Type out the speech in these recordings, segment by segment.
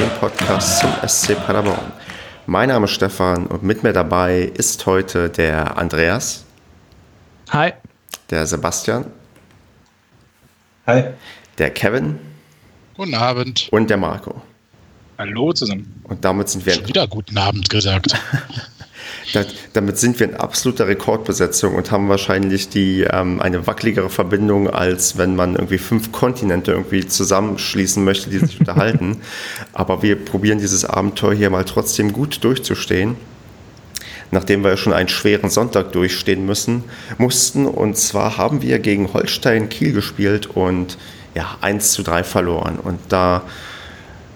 dem Podcast zum SC Paderborn. Mein Name ist Stefan und mit mir dabei ist heute der Andreas. Hi. Der Sebastian. Hi. Der Kevin. Guten Abend. Und der Marco. Hallo zusammen. Und damit sind wir. Schon wieder guten Abend gesagt. Da, damit sind wir in absoluter Rekordbesetzung und haben wahrscheinlich die, ähm, eine wackeligere Verbindung, als wenn man irgendwie fünf Kontinente irgendwie zusammenschließen möchte, die sich unterhalten. Aber wir probieren dieses Abenteuer hier mal trotzdem gut durchzustehen. Nachdem wir schon einen schweren Sonntag durchstehen müssen, mussten. Und zwar haben wir gegen Holstein Kiel gespielt und ja, 1 zu 3 verloren. Und da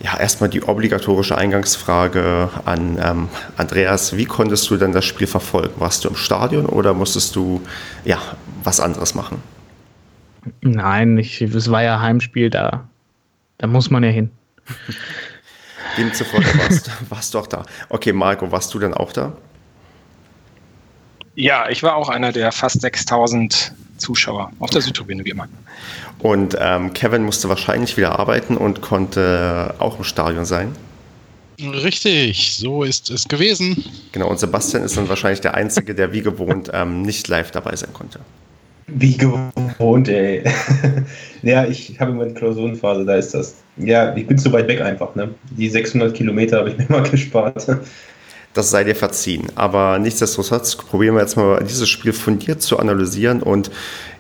ja, erstmal die obligatorische Eingangsfrage an ähm, Andreas. Wie konntest du denn das Spiel verfolgen? Warst du im Stadion oder musstest du ja, was anderes machen? Nein, ich, es war ja Heimspiel, da, da muss man ja hin. Demzufolge warst, warst du auch da. Okay, Marco, warst du denn auch da? Ja, ich war auch einer der fast 6000 Zuschauer auf der Südtribüne wie immer. Und ähm, Kevin musste wahrscheinlich wieder arbeiten und konnte auch im Stadion sein. Richtig, so ist es gewesen. Genau, und Sebastian ist dann wahrscheinlich der Einzige, der wie gewohnt ähm, nicht live dabei sein konnte. Wie gewohnt, ey. ja, ich habe immer die Klausurenphase, da ist das. Ja, ich bin zu weit weg einfach, ne? Die 600 Kilometer habe ich mir mal gespart das sei dir verziehen. Aber nichtsdestotrotz probieren wir jetzt mal dieses Spiel fundiert zu analysieren und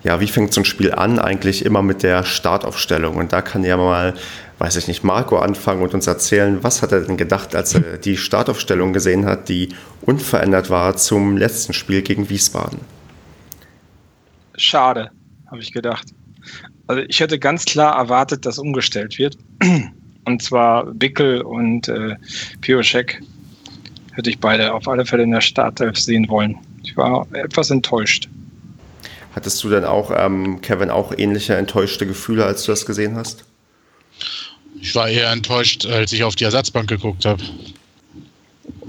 ja, wie fängt so ein Spiel an? Eigentlich immer mit der Startaufstellung. Und da kann ja mal, weiß ich nicht, Marco anfangen und uns erzählen, was hat er denn gedacht, als er die Startaufstellung gesehen hat, die unverändert war zum letzten Spiel gegen Wiesbaden? Schade, habe ich gedacht. Also ich hätte ganz klar erwartet, dass umgestellt wird. Und zwar Wickel und äh, Pioschek hätte ich beide auf alle Fälle in der Startelf sehen wollen. Ich war etwas enttäuscht. Hattest du denn auch, ähm, Kevin, auch ähnliche enttäuschte Gefühle, als du das gesehen hast? Ich war eher enttäuscht, als ich auf die Ersatzbank geguckt habe.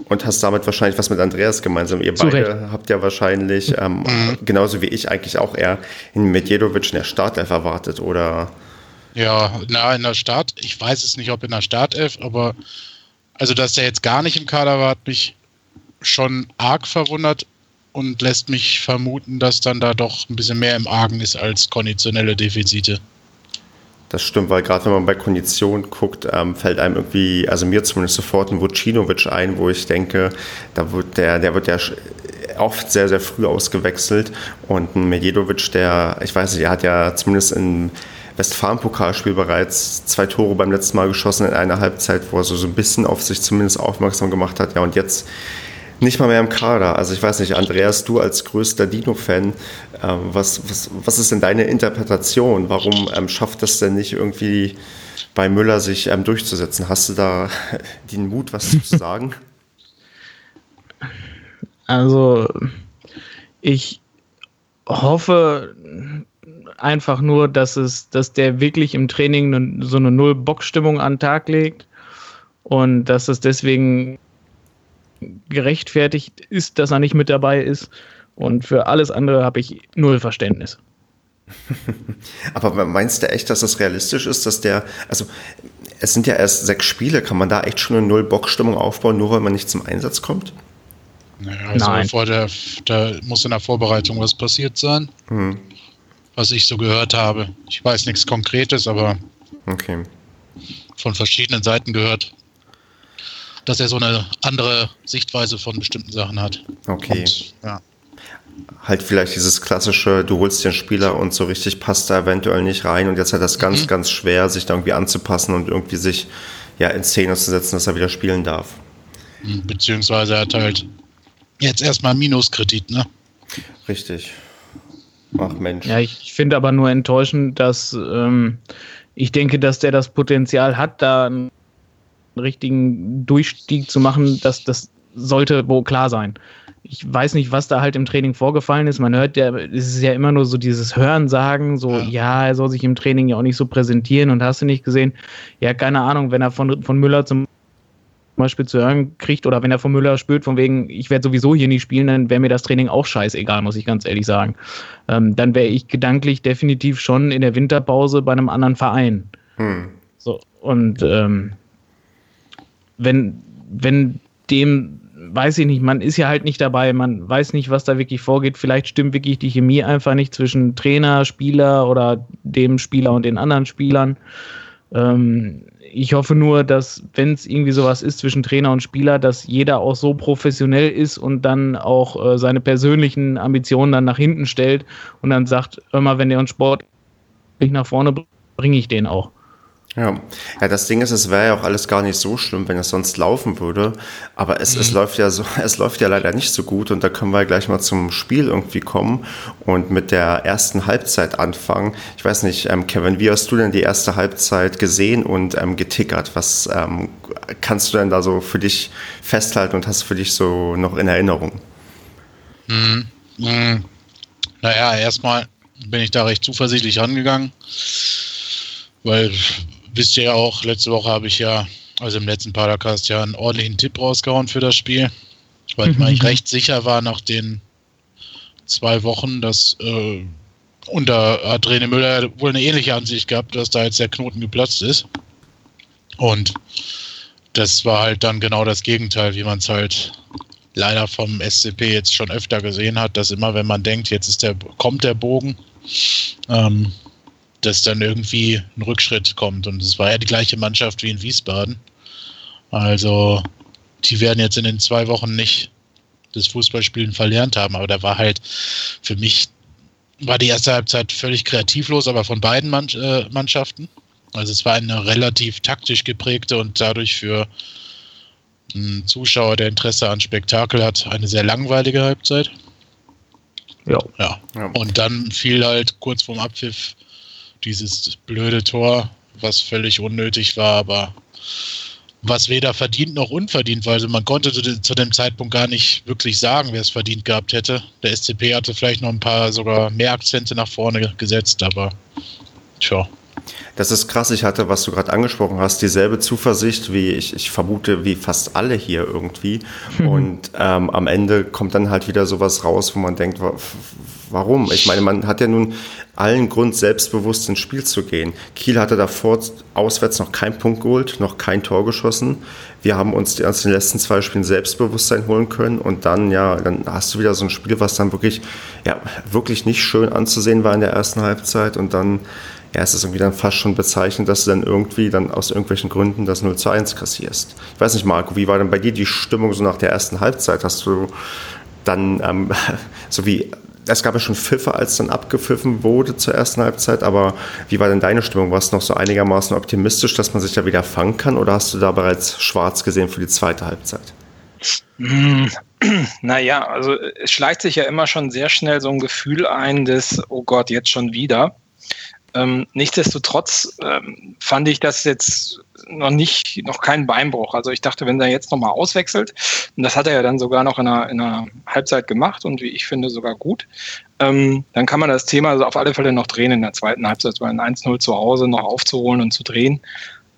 Und hast damit wahrscheinlich was mit Andreas gemeinsam. Ihr Zu beide Recht. habt ja wahrscheinlich, ähm, mhm. genauso wie ich, eigentlich auch eher in Medjedovic in der Startelf erwartet, oder? Ja, na, in der Start. Ich weiß es nicht, ob in der Startelf, aber also, dass der jetzt gar nicht im Kader war, hat mich schon arg verwundert und lässt mich vermuten, dass dann da doch ein bisschen mehr im Argen ist als konditionelle Defizite. Das stimmt, weil gerade wenn man bei Kondition guckt, ähm, fällt einem irgendwie, also mir zumindest sofort ein Vucinovic ein, wo ich denke, da wird der, der wird ja oft sehr, sehr früh ausgewechselt und ein Medjedovic, der, ich weiß nicht, er hat ja zumindest in Westfalen-Pokalspiel bereits zwei Tore beim letzten Mal geschossen in einer Halbzeit, wo er so, so ein bisschen auf sich zumindest aufmerksam gemacht hat. Ja, und jetzt nicht mal mehr im Kader. Also ich weiß nicht, Andreas, du als größter Dino-Fan, äh, was, was, was ist denn deine Interpretation? Warum ähm, schafft das denn nicht irgendwie bei Müller sich ähm, durchzusetzen? Hast du da den Mut, was zu sagen? Also ich hoffe, einfach nur, dass es, dass der wirklich im Training ne, so eine Null-Bock-Stimmung an den Tag legt und dass es deswegen gerechtfertigt ist, dass er nicht mit dabei ist. Und für alles andere habe ich null Verständnis. Aber meinst du echt, dass das realistisch ist, dass der, also es sind ja erst sechs Spiele, kann man da echt schon eine Null-Bock-Stimmung aufbauen, nur weil man nicht zum Einsatz kommt? Naja, also Nein. Vor der, da muss in der Vorbereitung was passiert sein. Hm was ich so gehört habe. Ich weiß nichts Konkretes, aber okay. von verschiedenen Seiten gehört, dass er so eine andere Sichtweise von bestimmten Sachen hat. Okay. Und, ja. Halt vielleicht dieses klassische, du holst den Spieler und so richtig passt er eventuell nicht rein und jetzt hat das ganz, mhm. ganz schwer, sich da irgendwie anzupassen und irgendwie sich ja in Szene zu setzen, dass er wieder spielen darf. Beziehungsweise er hat halt jetzt erstmal Minuskredit, ne? Richtig. Ach Mensch. Ja, ich finde aber nur enttäuschend, dass ähm, ich denke, dass der das Potenzial hat, da einen richtigen Durchstieg zu machen, dass das sollte wohl klar sein. Ich weiß nicht, was da halt im Training vorgefallen ist. Man hört ja, es ist ja immer nur so dieses Hörensagen, so, ja. ja, er soll sich im Training ja auch nicht so präsentieren und hast du nicht gesehen. Ja, keine Ahnung, wenn er von, von Müller zum Beispiel zu hören kriegt oder wenn er von Müller spürt, von wegen, ich werde sowieso hier nie spielen, dann wäre mir das Training auch scheißegal, muss ich ganz ehrlich sagen. Ähm, dann wäre ich gedanklich definitiv schon in der Winterpause bei einem anderen Verein. Hm. So, und ähm, wenn, wenn dem, weiß ich nicht, man ist ja halt nicht dabei, man weiß nicht, was da wirklich vorgeht. Vielleicht stimmt wirklich die Chemie einfach nicht zwischen Trainer, Spieler oder dem Spieler und den anderen Spielern. Ähm, ich hoffe nur, dass, wenn es irgendwie sowas ist zwischen Trainer und Spieler, dass jeder auch so professionell ist und dann auch äh, seine persönlichen Ambitionen dann nach hinten stellt und dann sagt, immer wenn der uns Sport nicht nach vorne bringt, bringe ich den auch. Ja. ja, das Ding ist, es wäre ja auch alles gar nicht so schlimm, wenn es sonst laufen würde. Aber es, mhm. es läuft ja so, es läuft ja leider nicht so gut und da können wir gleich mal zum Spiel irgendwie kommen und mit der ersten Halbzeit anfangen. Ich weiß nicht, ähm, Kevin, wie hast du denn die erste Halbzeit gesehen und ähm, getickert? Was ähm, kannst du denn da so für dich festhalten und hast für dich so noch in Erinnerung? Mhm. Mhm. Naja, erstmal bin ich da recht zuversichtlich rangegangen, weil wisst ihr ja auch, letzte Woche habe ich ja, also im letzten Podcast ja einen ordentlichen Tipp rausgehauen für das Spiel, weil ich mir eigentlich recht sicher war nach den zwei Wochen, dass äh, unter hat René Müller wohl eine ähnliche Ansicht gehabt, dass da jetzt der Knoten geplatzt ist. Und das war halt dann genau das Gegenteil, wie man es halt leider vom SCP jetzt schon öfter gesehen hat, dass immer, wenn man denkt, jetzt ist der, kommt der Bogen, ähm, dass dann irgendwie ein Rückschritt kommt. Und es war ja die gleiche Mannschaft wie in Wiesbaden. Also, die werden jetzt in den zwei Wochen nicht das Fußballspielen verlernt haben. Aber da war halt für mich, war die erste Halbzeit völlig kreativlos, aber von beiden äh, Mannschaften. Also es war eine relativ taktisch geprägte und dadurch für einen Zuschauer, der Interesse an Spektakel hat, eine sehr langweilige Halbzeit. Ja. ja. Und dann fiel halt kurz vorm Abpfiff dieses blöde Tor, was völlig unnötig war, aber was weder verdient noch unverdient war. Also man konnte zu dem Zeitpunkt gar nicht wirklich sagen, wer es verdient gehabt hätte. Der SCP hatte vielleicht noch ein paar sogar mehr Akzente nach vorne gesetzt, aber tja. Das ist krass. Ich hatte, was du gerade angesprochen hast, dieselbe Zuversicht wie ich, ich vermute, wie fast alle hier irgendwie. Mhm. Und ähm, am Ende kommt dann halt wieder sowas raus, wo man denkt, warum? Ich meine, man hat ja nun allen Grund, selbstbewusst ins Spiel zu gehen. Kiel hatte davor auswärts noch keinen Punkt geholt, noch kein Tor geschossen. Wir haben uns aus den letzten zwei Spielen Selbstbewusstsein holen können und dann, ja, dann hast du wieder so ein Spiel, was dann wirklich, ja, wirklich nicht schön anzusehen war in der ersten Halbzeit und dann, ja, es ist irgendwie dann fast schon bezeichnend, dass du dann irgendwie dann aus irgendwelchen Gründen das 0 zu 1 kassierst. Ich weiß nicht, Marco, wie war denn bei dir die Stimmung so nach der ersten Halbzeit? Hast du dann, ähm, so wie es gab ja schon Pfiffe, als dann abgepfiffen wurde zur ersten Halbzeit, aber wie war denn deine Stimmung? Warst du noch so einigermaßen optimistisch, dass man sich da wieder fangen kann oder hast du da bereits schwarz gesehen für die zweite Halbzeit? Naja, also es schleicht sich ja immer schon sehr schnell so ein Gefühl ein des, oh Gott, jetzt schon wieder. Ähm, nichtsdestotrotz ähm, fand ich das jetzt noch nicht, noch kein Beinbruch. Also ich dachte, wenn er jetzt nochmal auswechselt, und das hat er ja dann sogar noch in einer, in einer Halbzeit gemacht und wie ich finde sogar gut, ähm, dann kann man das Thema also auf alle Fälle noch drehen in der zweiten Halbzeit, weil ein 1-0 zu Hause noch aufzuholen und zu drehen.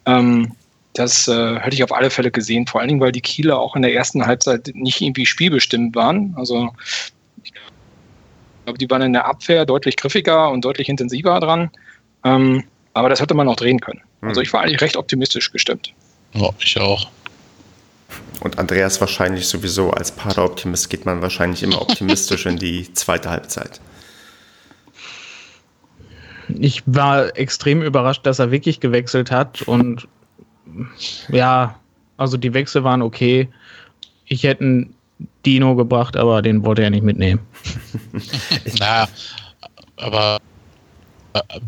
Ähm, das äh, hätte ich auf alle Fälle gesehen, vor allen Dingen, weil die Kieler auch in der ersten Halbzeit nicht irgendwie spielbestimmt waren. Also ich glaube, die waren in der Abwehr deutlich griffiger und deutlich intensiver dran. Ähm, aber das hätte man auch drehen können. Also hm. ich war eigentlich recht optimistisch gestimmt. Ja, ich auch. Und Andreas wahrscheinlich sowieso als Pader-Optimist geht man wahrscheinlich immer optimistisch in die zweite Halbzeit. Ich war extrem überrascht, dass er wirklich gewechselt hat und ja, also die Wechsel waren okay. Ich hätte einen Dino gebracht, aber den wollte er nicht mitnehmen. naja, aber äh,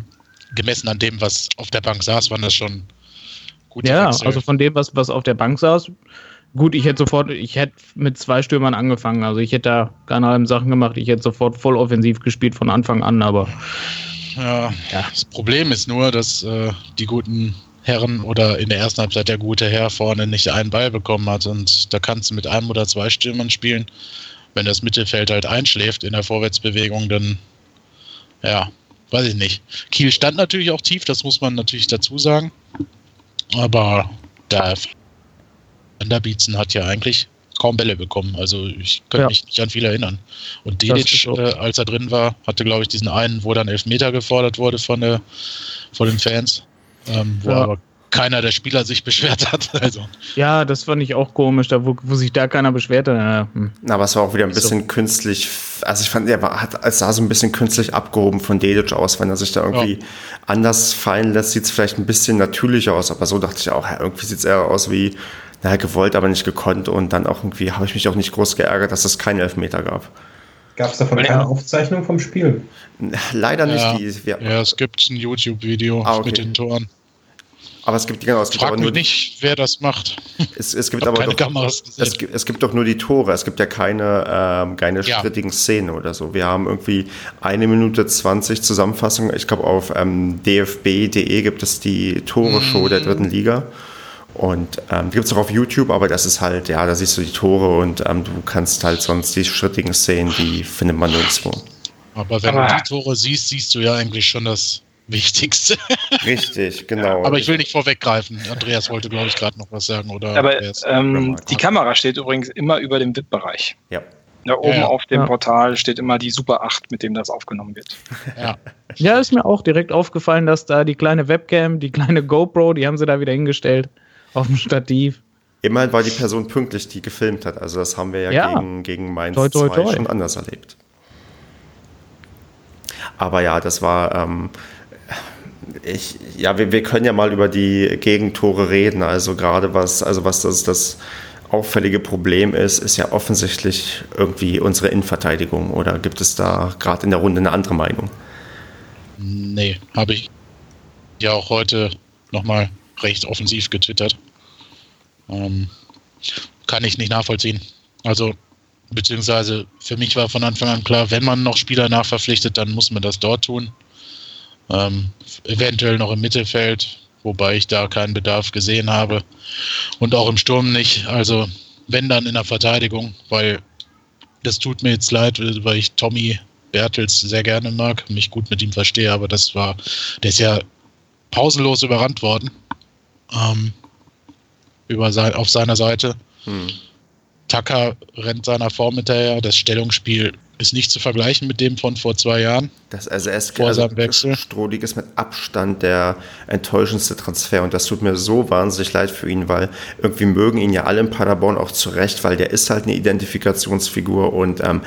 gemessen an dem, was auf der Bank saß, waren das schon gut. Ja, Wechsel. also von dem, was, was auf der Bank saß, gut, ich hätte sofort, ich hätte mit zwei Stürmern angefangen. Also ich hätte da keine halben Sachen gemacht. Ich hätte sofort voll offensiv gespielt von Anfang an, aber. Ja, ja. das Problem ist nur, dass äh, die guten Herren oder in der ersten Halbzeit der gute Herr vorne nicht einen Ball bekommen hat. Und da kannst du mit einem oder zwei Stürmern spielen. Wenn das Mittelfeld halt einschläft in der Vorwärtsbewegung, dann ja, weiß ich nicht. Kiel stand natürlich auch tief, das muss man natürlich dazu sagen. Aber der Vanderbietzen hat ja eigentlich kaum Bälle bekommen. Also ich könnte ja. mich nicht an viel erinnern. Und Dedic, äh, als er drin war, hatte, glaube ich, diesen einen, wo dann Elfmeter gefordert wurde von, der, von den Fans. Ähm, wo ja. aber keiner der Spieler sich beschwert hat. Also. Ja, das fand ich auch komisch, da wo, wo sich da keiner beschwert hat. Ja, hm. Na, aber es war auch wieder ein bisschen so. künstlich. Also ich fand, er war, hat, es sah so ein bisschen künstlich abgehoben von Dedic aus, wenn er sich da irgendwie ja. anders fallen lässt, sieht es vielleicht ein bisschen natürlicher aus. Aber so dachte ich auch, ja, irgendwie sieht es eher aus wie, naja, gewollt, aber nicht gekonnt. Und dann auch irgendwie habe ich mich auch nicht groß geärgert, dass es keinen Elfmeter gab. Gab es davon ja. keine Aufzeichnung vom Spiel? Leider nicht. Ja, die, ja es gibt ein YouTube-Video ah, okay. mit den Toren. Aber es gibt genau, es gibt Frag aber nur nicht, wer das macht. Es, es gibt aber keine doch, Kameras es, gibt, es gibt doch nur die Tore. Es gibt ja keine, ähm, keine ja. strittigen Szenen oder so. Wir haben irgendwie eine Minute 20 Zusammenfassung. Ich glaube, auf ähm, dfb.de gibt es die Tore-Show mm. der dritten Liga. Und ähm, gibt es auch auf YouTube, aber das ist halt, ja, da siehst du die Tore und ähm, du kannst halt sonst die schrittigen Szenen, die findet man nirgendwo. Aber wenn aber du die Tore siehst, siehst du ja eigentlich schon das Wichtigste. Richtig, genau. Aber ich will nicht vorweggreifen. Andreas wollte, glaube ich, gerade noch was sagen. Oder Aber ähm, die Kamera steht übrigens immer über dem VIP-Bereich. Ja. Da oben ja, auf dem ja. Portal steht immer die Super 8, mit dem das aufgenommen wird. Ja. ja, ist mir auch direkt aufgefallen, dass da die kleine Webcam, die kleine GoPro, die haben sie da wieder hingestellt auf dem Stativ. Immerhin war die Person pünktlich, die gefilmt hat. Also das haben wir ja, ja. gegen, gegen Mainz toi, toi, toi. schon anders erlebt. Aber ja, das war ähm, ich, ja, wir, wir können ja mal über die Gegentore reden. Also gerade was, also was das, das auffällige Problem ist, ist ja offensichtlich irgendwie unsere Innenverteidigung. Oder gibt es da gerade in der Runde eine andere Meinung? Nee, habe ich ja auch heute nochmal recht offensiv getwittert. Ähm, kann ich nicht nachvollziehen. Also, beziehungsweise für mich war von Anfang an klar, wenn man noch Spieler nachverpflichtet, dann muss man das dort tun. Ähm, eventuell noch im Mittelfeld, wobei ich da keinen Bedarf gesehen habe. Und auch im Sturm nicht. Also wenn dann in der Verteidigung, weil das tut mir jetzt leid, weil ich Tommy Bertels sehr gerne mag, mich gut mit ihm verstehe, aber das war, der ist ja pausenlos überrannt worden. Ähm, über sein, auf seiner Seite. Hm. Tucker rennt seiner Form hinterher. Das Stellungsspiel ist nicht zu vergleichen mit dem von vor zwei Jahren. Das also es vor also, Wechsel. Strohlig ist mit Abstand der enttäuschendste Transfer und das tut mir so wahnsinnig leid für ihn, weil irgendwie mögen ihn ja alle in Paderborn auch zurecht, weil der ist halt eine Identifikationsfigur und ähm,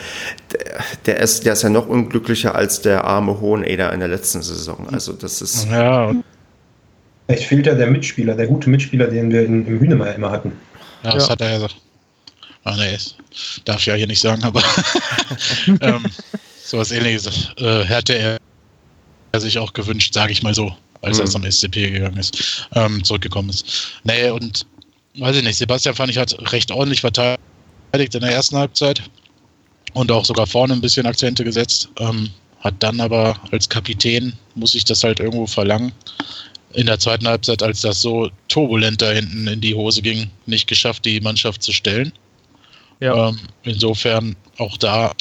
der, der, ist, der ist ja noch unglücklicher als der arme Hoheneder in der letzten Saison. Also das ist. Ja. Vielleicht fehlt ja der Mitspieler, der gute Mitspieler, den wir in, im Hühnemeier immer hatten. Ja, das ja. hat er ja gesagt. Ah, nee, darf ich ja hier nicht sagen, aber ähm, sowas ähnliches äh, hätte er, er sich auch gewünscht, sage ich mal so, als mhm. er zum SCP gegangen ist, ähm, zurückgekommen ist. Nee, und weiß ich nicht, Sebastian fand ich hat recht ordentlich verteidigt in der ersten Halbzeit und auch sogar vorne ein bisschen Akzente gesetzt. Ähm, hat dann aber als Kapitän, muss ich das halt irgendwo verlangen, in der zweiten Halbzeit, als das so turbulent da hinten in die Hose ging, nicht geschafft, die Mannschaft zu stellen. Ja. Ähm, insofern auch da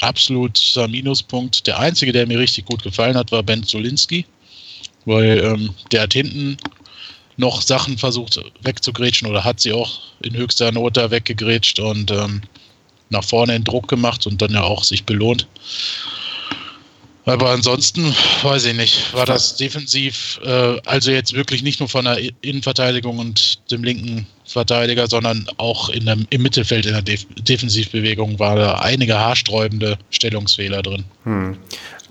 absoluter Minuspunkt. Der einzige, der mir richtig gut gefallen hat, war Ben Zulinski, weil ähm, der hat hinten noch Sachen versucht wegzugrätschen oder hat sie auch in höchster Not da weggegrätscht und ähm, nach vorne in Druck gemacht und dann ja auch sich belohnt. Aber ansonsten, weiß ich nicht, war das defensiv, äh, also jetzt wirklich nicht nur von der Innenverteidigung und dem linken Verteidiger, sondern auch in der, im Mittelfeld in der Def Defensivbewegung war da einige haarsträubende Stellungsfehler drin. Hm.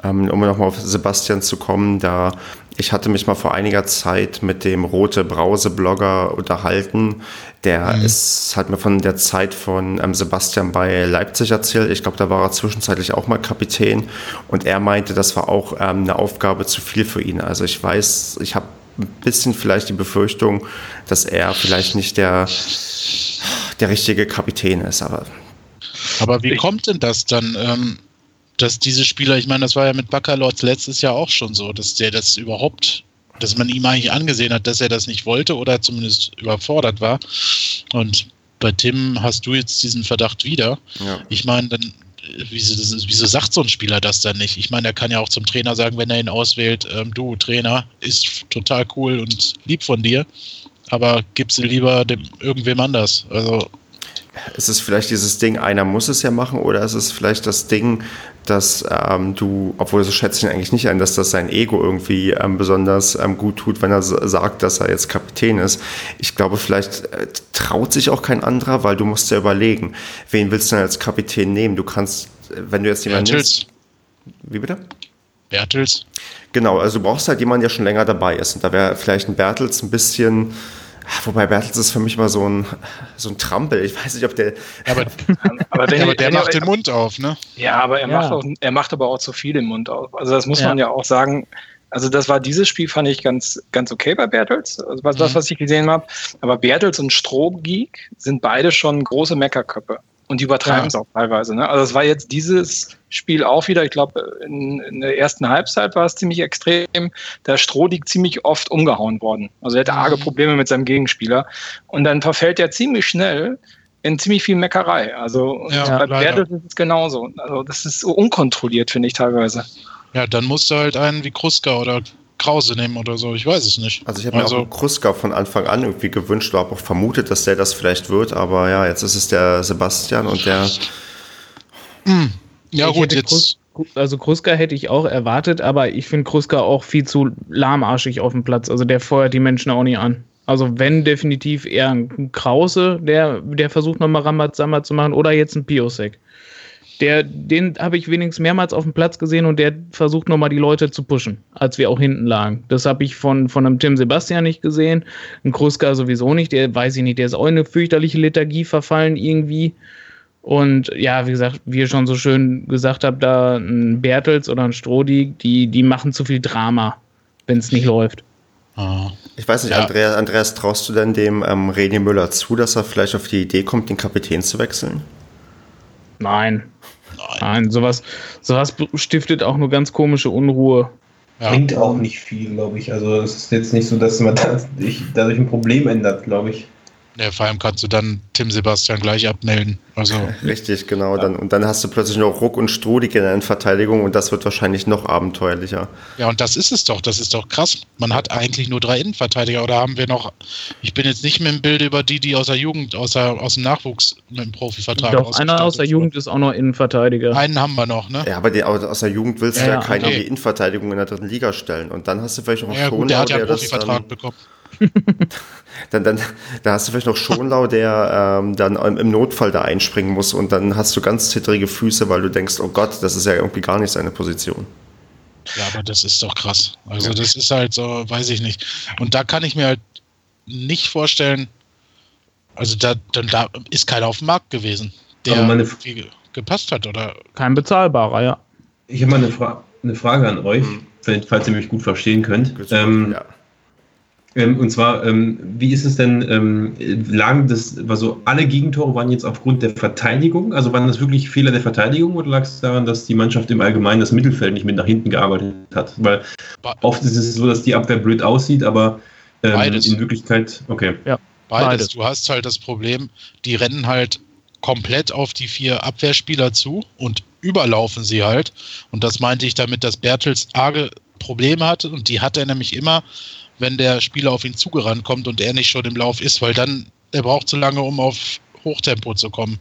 Ähm, um nochmal auf Sebastian zu kommen, da ich hatte mich mal vor einiger Zeit mit dem Rote Brause-Blogger unterhalten. Der mhm. ist, hat mir von der Zeit von ähm, Sebastian bei Leipzig erzählt. Ich glaube, da war er zwischenzeitlich auch mal Kapitän. Und er meinte, das war auch ähm, eine Aufgabe zu viel für ihn. Also ich weiß, ich habe ein bisschen vielleicht die Befürchtung, dass er vielleicht nicht der, der richtige Kapitän ist. Aber, aber wie kommt denn das dann? Ähm dass diese Spieler, ich meine, das war ja mit Baccalords letztes Jahr auch schon so, dass der das überhaupt, dass man ihm eigentlich angesehen hat, dass er das nicht wollte oder zumindest überfordert war. Und bei Tim hast du jetzt diesen Verdacht wieder. Ja. Ich meine, dann, wieso, wieso sagt so ein Spieler das dann nicht? Ich meine, er kann ja auch zum Trainer sagen, wenn er ihn auswählt, ähm, du Trainer, ist total cool und lieb von dir, aber gib sie lieber dem irgendwem anders. Also ist es vielleicht dieses Ding, einer muss es ja machen, oder ist es vielleicht das Ding, dass ähm, du, obwohl so schätze ich ihn eigentlich nicht ein, dass das sein Ego irgendwie ähm, besonders ähm, gut tut, wenn er sagt, dass er jetzt Kapitän ist. Ich glaube, vielleicht äh, traut sich auch kein anderer, weil du musst ja überlegen, wen willst du denn als Kapitän nehmen? Du kannst, wenn du jetzt jemanden Bertels. nimmst. Wie bitte? Bertels. Genau, also du brauchst halt jemanden, der schon länger dabei ist. Und da wäre vielleicht ein Bertels ein bisschen Wobei Bertels ist für mich mal so ein, so ein Trampel. Ich weiß nicht, ob der. Aber, aber, der, aber der macht den Mund auf, ne? Ja, aber er, ja. Macht auch, er macht aber auch zu viel den Mund auf. Also, das muss ja. man ja auch sagen. Also, das war dieses Spiel, fand ich ganz, ganz okay bei Bertels. Also, was, mhm. was ich gesehen habe. Aber Bertels und Strohgeek sind beide schon große Meckerköpfe. Und die übertreiben es ja. auch teilweise. Ne? Also es war jetzt dieses Spiel auch wieder, ich glaube, in, in, der ersten Halbzeit war es ziemlich extrem. Der Strohdig ziemlich oft umgehauen worden. Also er hatte arge mhm. Probleme mit seinem Gegenspieler. Und dann verfällt er ziemlich schnell in ziemlich viel Meckerei. Also ja, bei Bertels ist es genauso. Also das ist so unkontrolliert, finde ich teilweise. Ja, dann musst du halt einen wie Kruska oder Krause nehmen oder so. Ich weiß es nicht. Also ich habe also, mir auch Kruska von Anfang an irgendwie gewünscht, habe auch vermutet, dass der das vielleicht wird, aber ja, jetzt ist es der Sebastian und der. Hm. Ja, ich gut, jetzt. Krus also Kruska hätte ich auch erwartet, aber ich finde Kruska auch viel zu lahmarschig auf dem Platz. Also der feuert die Menschen auch nicht an. Also wenn definitiv eher ein Krause, der, der versucht nochmal Rambazamba zu machen, oder jetzt ein Piosek der, den habe ich wenigstens mehrmals auf dem Platz gesehen und der versucht nochmal die Leute zu pushen, als wir auch hinten lagen. Das habe ich von, von einem Tim Sebastian nicht gesehen, ein Kruska sowieso nicht, der weiß ich nicht, der ist auch in eine fürchterliche Lethargie verfallen irgendwie. Und ja, wie gesagt, wie ihr schon so schön gesagt habt, da ein Bertels oder ein Strodi, die, die machen zu viel Drama, wenn es nicht läuft. Ah. Ich weiß nicht, ja. Andreas, Andreas, traust du denn dem ähm, René Müller zu, dass er vielleicht auf die Idee kommt, den Kapitän zu wechseln? Nein. Nein. Nein, sowas, sowas stiftet auch nur ganz komische Unruhe. Ja. Bringt auch nicht viel, glaube ich. Also es ist jetzt nicht so, dass man dadurch ein Problem ändert, glaube ich. Ja, vor allem kannst du dann Tim Sebastian gleich abmelden. Also, Richtig, genau. Ja. Dann, und dann hast du plötzlich noch Ruck und Strudig in der Verteidigung und das wird wahrscheinlich noch abenteuerlicher. Ja, und das ist es doch. Das ist doch krass. Man hat eigentlich nur drei Innenverteidiger oder haben wir noch. Ich bin jetzt nicht mehr im Bild über die, die aus der Jugend, aus, der, aus dem Nachwuchs mit dem Profivertrag Doch, einer aus der Jugend ist auch noch Innenverteidiger. Einen haben wir noch, ne? Ja, aber die, aus der Jugend willst du ja, ja keinen okay. in die Innenverteidigung in der dritten Liga stellen. Und dann hast du vielleicht noch ja, Schonau, gut, der hat ja einen Profivertrag bekommen. Dann, dann, da hast du vielleicht noch Schonlau, der ähm, dann im Notfall da einspringen muss und dann hast du ganz zittrige Füße, weil du denkst, oh Gott, das ist ja irgendwie gar nicht seine Position. Ja, aber das ist doch krass. Also ja. das ist halt so, weiß ich nicht. Und da kann ich mir halt nicht vorstellen, also da, dann, da ist keiner auf dem Markt gewesen, der meine, gepasst hat, oder? Kein bezahlbarer, ja. Ich habe mal eine, Fra eine Frage an euch, mhm. falls ihr mich gut verstehen könnt. Ähm, ja. Ähm, und zwar, ähm, wie ist es denn, ähm, lagen das, also alle Gegentore waren jetzt aufgrund der Verteidigung? Also waren das wirklich Fehler der Verteidigung oder lag es daran, dass die Mannschaft im Allgemeinen das Mittelfeld nicht mit nach hinten gearbeitet hat? Weil oft ist es so, dass die Abwehr blöd aussieht, aber ähm, in Wirklichkeit, okay. Ja, beides. beides. Du hast halt das Problem, die rennen halt komplett auf die vier Abwehrspieler zu und überlaufen sie halt. Und das meinte ich damit, dass Bertels arge Probleme hatte und die hat er nämlich immer wenn der Spieler auf ihn zugerannt kommt und er nicht schon im Lauf ist, weil dann, er braucht zu lange, um auf Hochtempo zu kommen.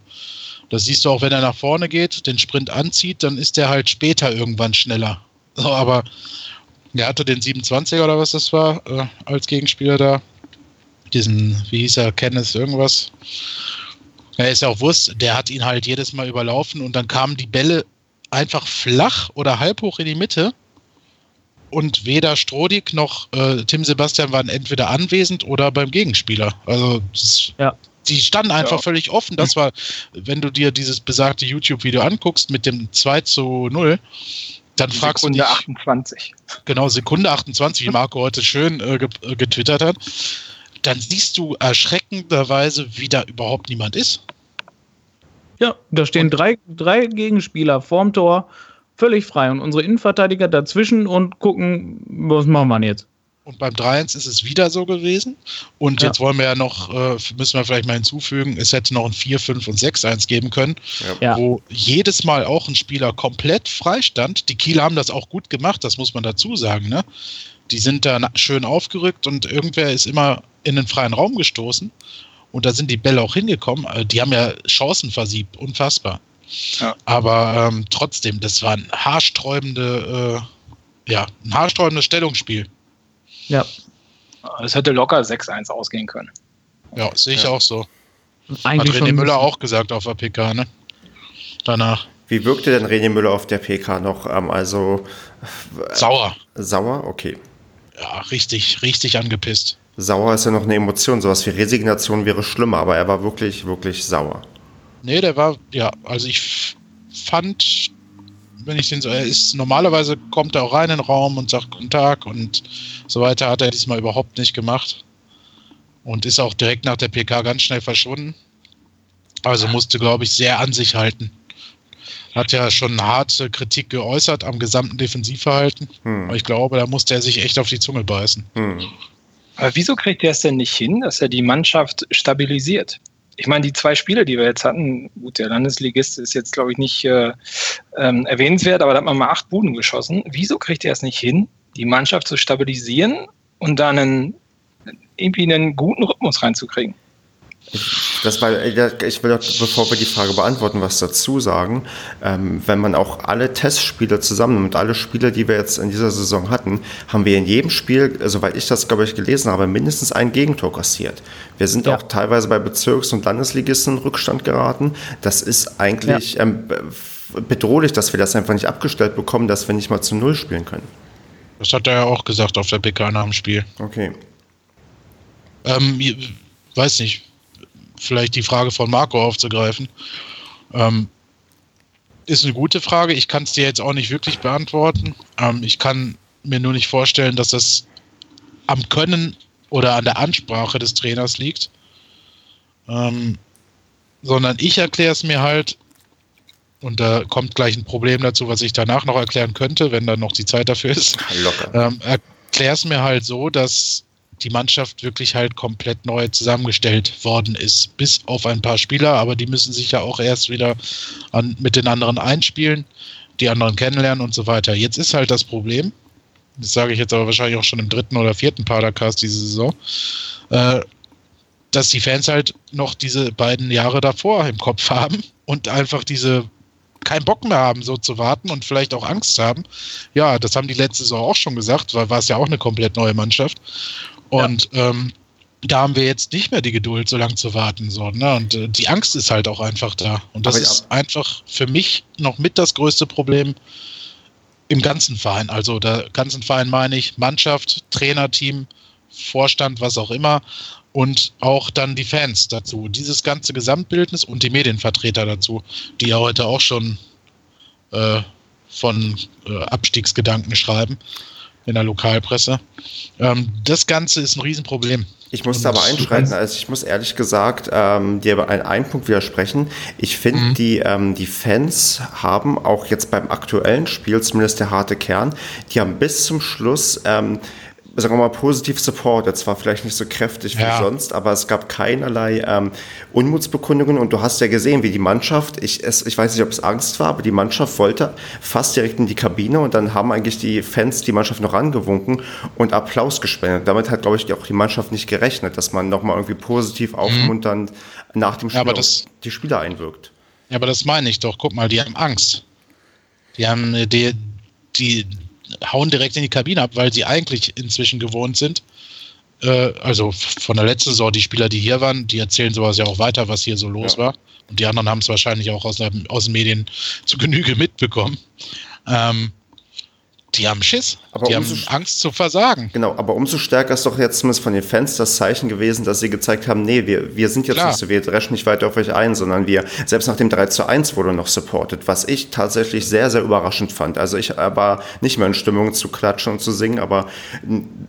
Das siehst du auch, wenn er nach vorne geht, den Sprint anzieht, dann ist er halt später irgendwann schneller. So, aber er hatte den 27er oder was das war, äh, als Gegenspieler da. Diesen, wie hieß er, Kenneth irgendwas. Er ist ja auch Wurst, der hat ihn halt jedes Mal überlaufen und dann kamen die Bälle einfach flach oder halb hoch in die Mitte und weder Strodig noch äh, Tim Sebastian waren entweder anwesend oder beim Gegenspieler. Also ja. die standen einfach ja. völlig offen. Das war, wenn du dir dieses besagte YouTube-Video anguckst mit dem 2 zu 0, dann die fragst Sekunde du dich, 28. Genau, Sekunde 28, wie Marco heute schön äh, äh, getwittert hat. Dann siehst du erschreckenderweise, wie da überhaupt niemand ist. Ja, da stehen drei, drei Gegenspieler vorm Tor völlig frei und unsere Innenverteidiger dazwischen und gucken, was machen wir jetzt. Und beim 3-1 ist es wieder so gewesen. Und ja. jetzt wollen wir ja noch, äh, müssen wir vielleicht mal hinzufügen, es hätte noch ein 4, 5 und 6-1 geben können, ja. wo jedes Mal auch ein Spieler komplett frei stand. Die Kieler haben das auch gut gemacht, das muss man dazu sagen. Ne? Die sind da schön aufgerückt und irgendwer ist immer in den freien Raum gestoßen. Und da sind die Bälle auch hingekommen. Äh, die haben ja Chancen versiebt, unfassbar. Ja. Aber ähm, trotzdem, das war ein haarsträubende, äh, ja, ein haarsträubendes Stellungsspiel. Ja. Es hätte locker 6-1 ausgehen können. Ja, sehe ich ja. auch so. Eigentlich Hat René Müller auch gesagt auf der PK, ne? Danach. Wie wirkte denn René Müller auf der PK noch? Ähm, also sauer. Sauer, okay. Ja, richtig, richtig angepisst. Sauer ist ja noch eine Emotion, sowas wie Resignation wäre schlimmer, aber er war wirklich, wirklich sauer. Nee, der war, ja, also ich fand, wenn ich den so, er ist, normalerweise kommt er auch rein in den Raum und sagt Guten Tag und so weiter, hat er diesmal überhaupt nicht gemacht. Und ist auch direkt nach der PK ganz schnell verschwunden. Also musste, glaube ich, sehr an sich halten. Hat ja schon harte Kritik geäußert am gesamten Defensivverhalten. Hm. Aber ich glaube, da musste er sich echt auf die Zunge beißen. Hm. Aber wieso kriegt er es denn nicht hin, dass er die Mannschaft stabilisiert? Ich meine, die zwei Spiele, die wir jetzt hatten, gut, der Landesligist ist jetzt, glaube ich, nicht äh, ähm, erwähnenswert, aber da hat man mal acht Buden geschossen. Wieso kriegt er es nicht hin, die Mannschaft zu stabilisieren und dann einen, irgendwie einen guten Rhythmus reinzukriegen? Das war, ich will, bevor wir die Frage beantworten, was dazu sagen. Ähm, wenn man auch alle Testspiele zusammennimmt, alle Spiele, die wir jetzt in dieser Saison hatten, haben wir in jedem Spiel, soweit ich das, glaube ich, gelesen habe, mindestens ein Gegentor kassiert. Wir sind ja. auch teilweise bei Bezirks- und Landesligisten in Rückstand geraten. Das ist eigentlich ja. ähm, bedrohlich, dass wir das einfach nicht abgestellt bekommen, dass wir nicht mal zu Null spielen können. Das hat er ja auch gesagt auf der PK nach dem Spiel. Okay. Ähm, weiß nicht vielleicht die Frage von Marco aufzugreifen. Ähm, ist eine gute Frage. Ich kann es dir jetzt auch nicht wirklich beantworten. Ähm, ich kann mir nur nicht vorstellen, dass das am Können oder an der Ansprache des Trainers liegt. Ähm, sondern ich erkläre es mir halt, und da kommt gleich ein Problem dazu, was ich danach noch erklären könnte, wenn dann noch die Zeit dafür ist. Locker. Ähm, erkläre es mir halt so, dass die Mannschaft wirklich halt komplett neu zusammengestellt worden ist. Bis auf ein paar Spieler, aber die müssen sich ja auch erst wieder an, mit den anderen einspielen, die anderen kennenlernen und so weiter. Jetzt ist halt das Problem, das sage ich jetzt aber wahrscheinlich auch schon im dritten oder vierten Padercast diese Saison, äh, dass die Fans halt noch diese beiden Jahre davor im Kopf haben und einfach diese keinen Bock mehr haben, so zu warten und vielleicht auch Angst haben. Ja, das haben die letzte Saison auch schon gesagt, weil war es ja auch eine komplett neue Mannschaft. Und ja. ähm, da haben wir jetzt nicht mehr die Geduld, so lange zu warten. So, ne? Und äh, die Angst ist halt auch einfach da. Und das ja. ist einfach für mich noch mit das größte Problem im ganzen Verein. Also der ganzen Verein meine ich Mannschaft, Trainerteam, Vorstand, was auch immer. Und auch dann die Fans dazu. Dieses ganze Gesamtbildnis und die Medienvertreter dazu, die ja heute auch schon äh, von äh, Abstiegsgedanken schreiben in der Lokalpresse. Ähm, das Ganze ist ein Riesenproblem. Ich musste aber einschreiten, also ich muss ehrlich gesagt ähm, dir einen, einen Punkt widersprechen. Ich finde, mhm. die, ähm, die Fans haben auch jetzt beim aktuellen Spiel, zumindest der harte Kern, die haben bis zum Schluss ähm, sagen wir mal, positiv supported. Zwar vielleicht nicht so kräftig wie ja. sonst, aber es gab keinerlei ähm, Unmutsbekundungen und du hast ja gesehen, wie die Mannschaft, ich, es, ich weiß nicht, ob es Angst war, aber die Mannschaft wollte fast direkt in die Kabine und dann haben eigentlich die Fans die Mannschaft noch angewunken und Applaus gespendet. Damit hat, glaube ich, auch die Mannschaft nicht gerechnet, dass man nochmal irgendwie positiv mhm. aufmunternd mhm. nach dem Spiel ja, das, die Spieler einwirkt. Ja, aber das meine ich doch. Guck mal, die haben Angst. Die haben äh, die, die hauen direkt in die Kabine ab, weil sie eigentlich inzwischen gewohnt sind. Äh, also von der letzten Saison, die Spieler, die hier waren, die erzählen sowas ja auch weiter, was hier so los ja. war. Und die anderen haben es wahrscheinlich auch aus, aus den Medien zu Genüge mitbekommen. Ähm, die haben Schiss. Aber die haben Angst zu versagen. Genau, aber umso stärker ist doch jetzt zumindest von den Fans das Zeichen gewesen, dass sie gezeigt haben, nee, wir, wir sind jetzt Klar. nicht so, wir dreschen nicht weiter auf euch ein, sondern wir, selbst nach dem 3 zu 1 wurde noch supported, was ich tatsächlich sehr, sehr überraschend fand. Also ich war nicht mehr in Stimmung zu klatschen und zu singen, aber.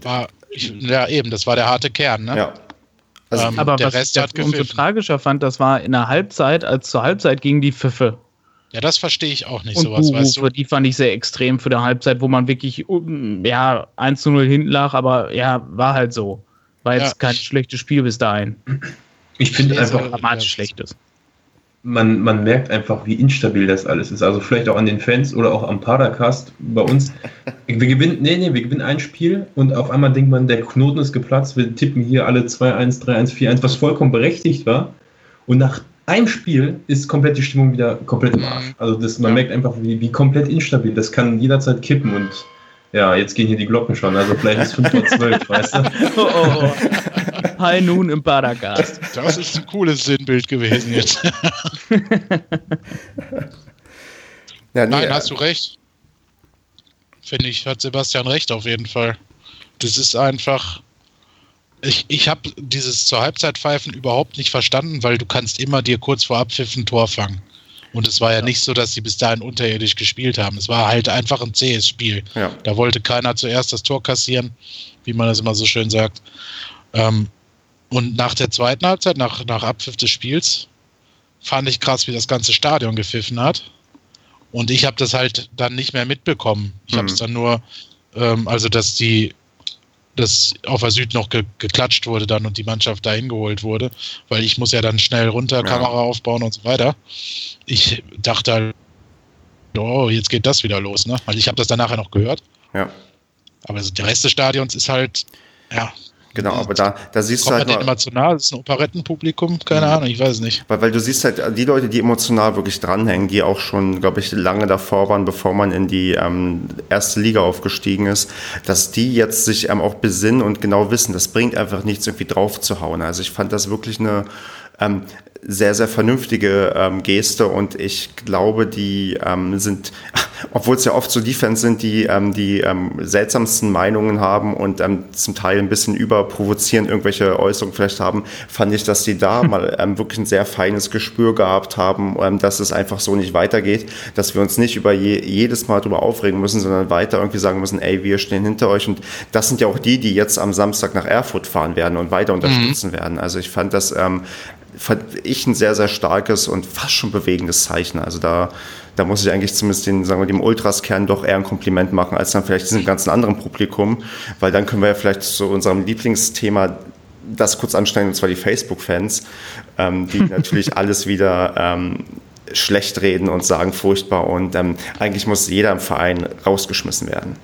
War, ich, ja, eben, das war der harte Kern, ne? Ja. Also, ähm, aber was Rest ich umso tragischer fand, das war in der Halbzeit, als zur Halbzeit gegen die Pfiffe. Ja, das verstehe ich auch nicht, und sowas, Buhrufe, weißt du? Die fand ich sehr extrem für die Halbzeit, wo man wirklich, ja, 1 zu 0 hinten lag, aber ja, war halt so. War jetzt ja. kein schlechtes Spiel bis dahin. Ich finde einfach dramatisch schlechtes. man, man merkt einfach, wie instabil das alles ist. Also vielleicht auch an den Fans oder auch am Padercast bei uns. Wir gewinnen, nee, nee, wir gewinnen ein Spiel und auf einmal denkt man, der Knoten ist geplatzt, wir tippen hier alle 2-1, 3-1, 4-1, was vollkommen berechtigt war. Und nach einem Spiel ist komplett die Stimmung wieder komplett im Arsch. Also das, man ja. merkt einfach, wie, wie komplett instabil. Das kann jederzeit kippen und ja, jetzt gehen hier die Glocken schon. Also vielleicht ist 5 Uhr 12, weißt du? Oh, oh, oh. High Noon im Badagast. Das ist ein cooles Sinnbild gewesen jetzt. ja, nee, Nein, hast du recht. Finde ich, hat Sebastian recht auf jeden Fall. Das ist einfach. Ich, ich habe dieses zur Halbzeitpfeifen überhaupt nicht verstanden, weil du kannst immer dir kurz vor Abpfiff ein Tor fangen. Und es war ja, ja, nicht so, dass sie bis dahin unterirdisch gespielt haben. Es war halt einfach ein zähes Spiel. Ja. Da wollte keiner zuerst das Tor kassieren, wie man das immer so schön sagt. Ähm, und nach der zweiten Halbzeit, nach, nach Abpfiff des Spiels, fand ich krass, wie das ganze Stadion gepfiffen hat. Und ich habe das halt dann nicht mehr mitbekommen. Ich mhm. habe es dann nur, ähm, also dass die, dass auf der Süd noch ge geklatscht wurde dann und die Mannschaft dahin geholt wurde, weil ich muss ja dann schnell runter, ja. Kamera aufbauen und so weiter. Ich dachte halt, oh, jetzt geht das wieder los, ne? Weil ich habe das dann nachher noch gehört. Ja. Aber der Rest des Stadions ist halt, ja, Genau, aber da, da siehst Kommt du halt. Man immer zu nah? Das ist ein Operettenpublikum? Keine mhm. Ahnung, ich weiß es nicht. Weil, weil du siehst halt, die Leute, die emotional wirklich dranhängen, die auch schon, glaube ich, lange davor waren, bevor man in die ähm, erste Liga aufgestiegen ist, dass die jetzt sich ähm, auch besinnen und genau wissen, das bringt einfach nichts, irgendwie drauf zu hauen. Also ich fand das wirklich eine ähm, sehr, sehr vernünftige ähm, Geste und ich glaube, die ähm, sind, obwohl es ja oft so die Fans sind, die ähm, die ähm, seltsamsten Meinungen haben und ähm, zum Teil ein bisschen überprovozierend irgendwelche Äußerungen vielleicht haben, fand ich, dass die da mal ähm, wirklich ein sehr feines Gespür gehabt haben, ähm, dass es einfach so nicht weitergeht, dass wir uns nicht über je, jedes Mal darüber aufregen müssen, sondern weiter irgendwie sagen müssen, ey, wir stehen hinter euch und das sind ja auch die, die jetzt am Samstag nach Erfurt fahren werden und weiter unterstützen mhm. werden. Also ich fand das ähm, fand ich ein sehr, sehr starkes und fast schon bewegendes Zeichen. Also da, da muss ich eigentlich zumindest den, sagen wir, dem Ultras-Kern doch eher ein Kompliment machen, als dann vielleicht diesem ganzen anderen Publikum, weil dann können wir ja vielleicht zu unserem Lieblingsthema das kurz anstellen, und zwar die Facebook-Fans, ähm, die natürlich alles wieder ähm, schlecht reden und sagen furchtbar und ähm, eigentlich muss jeder im Verein rausgeschmissen werden.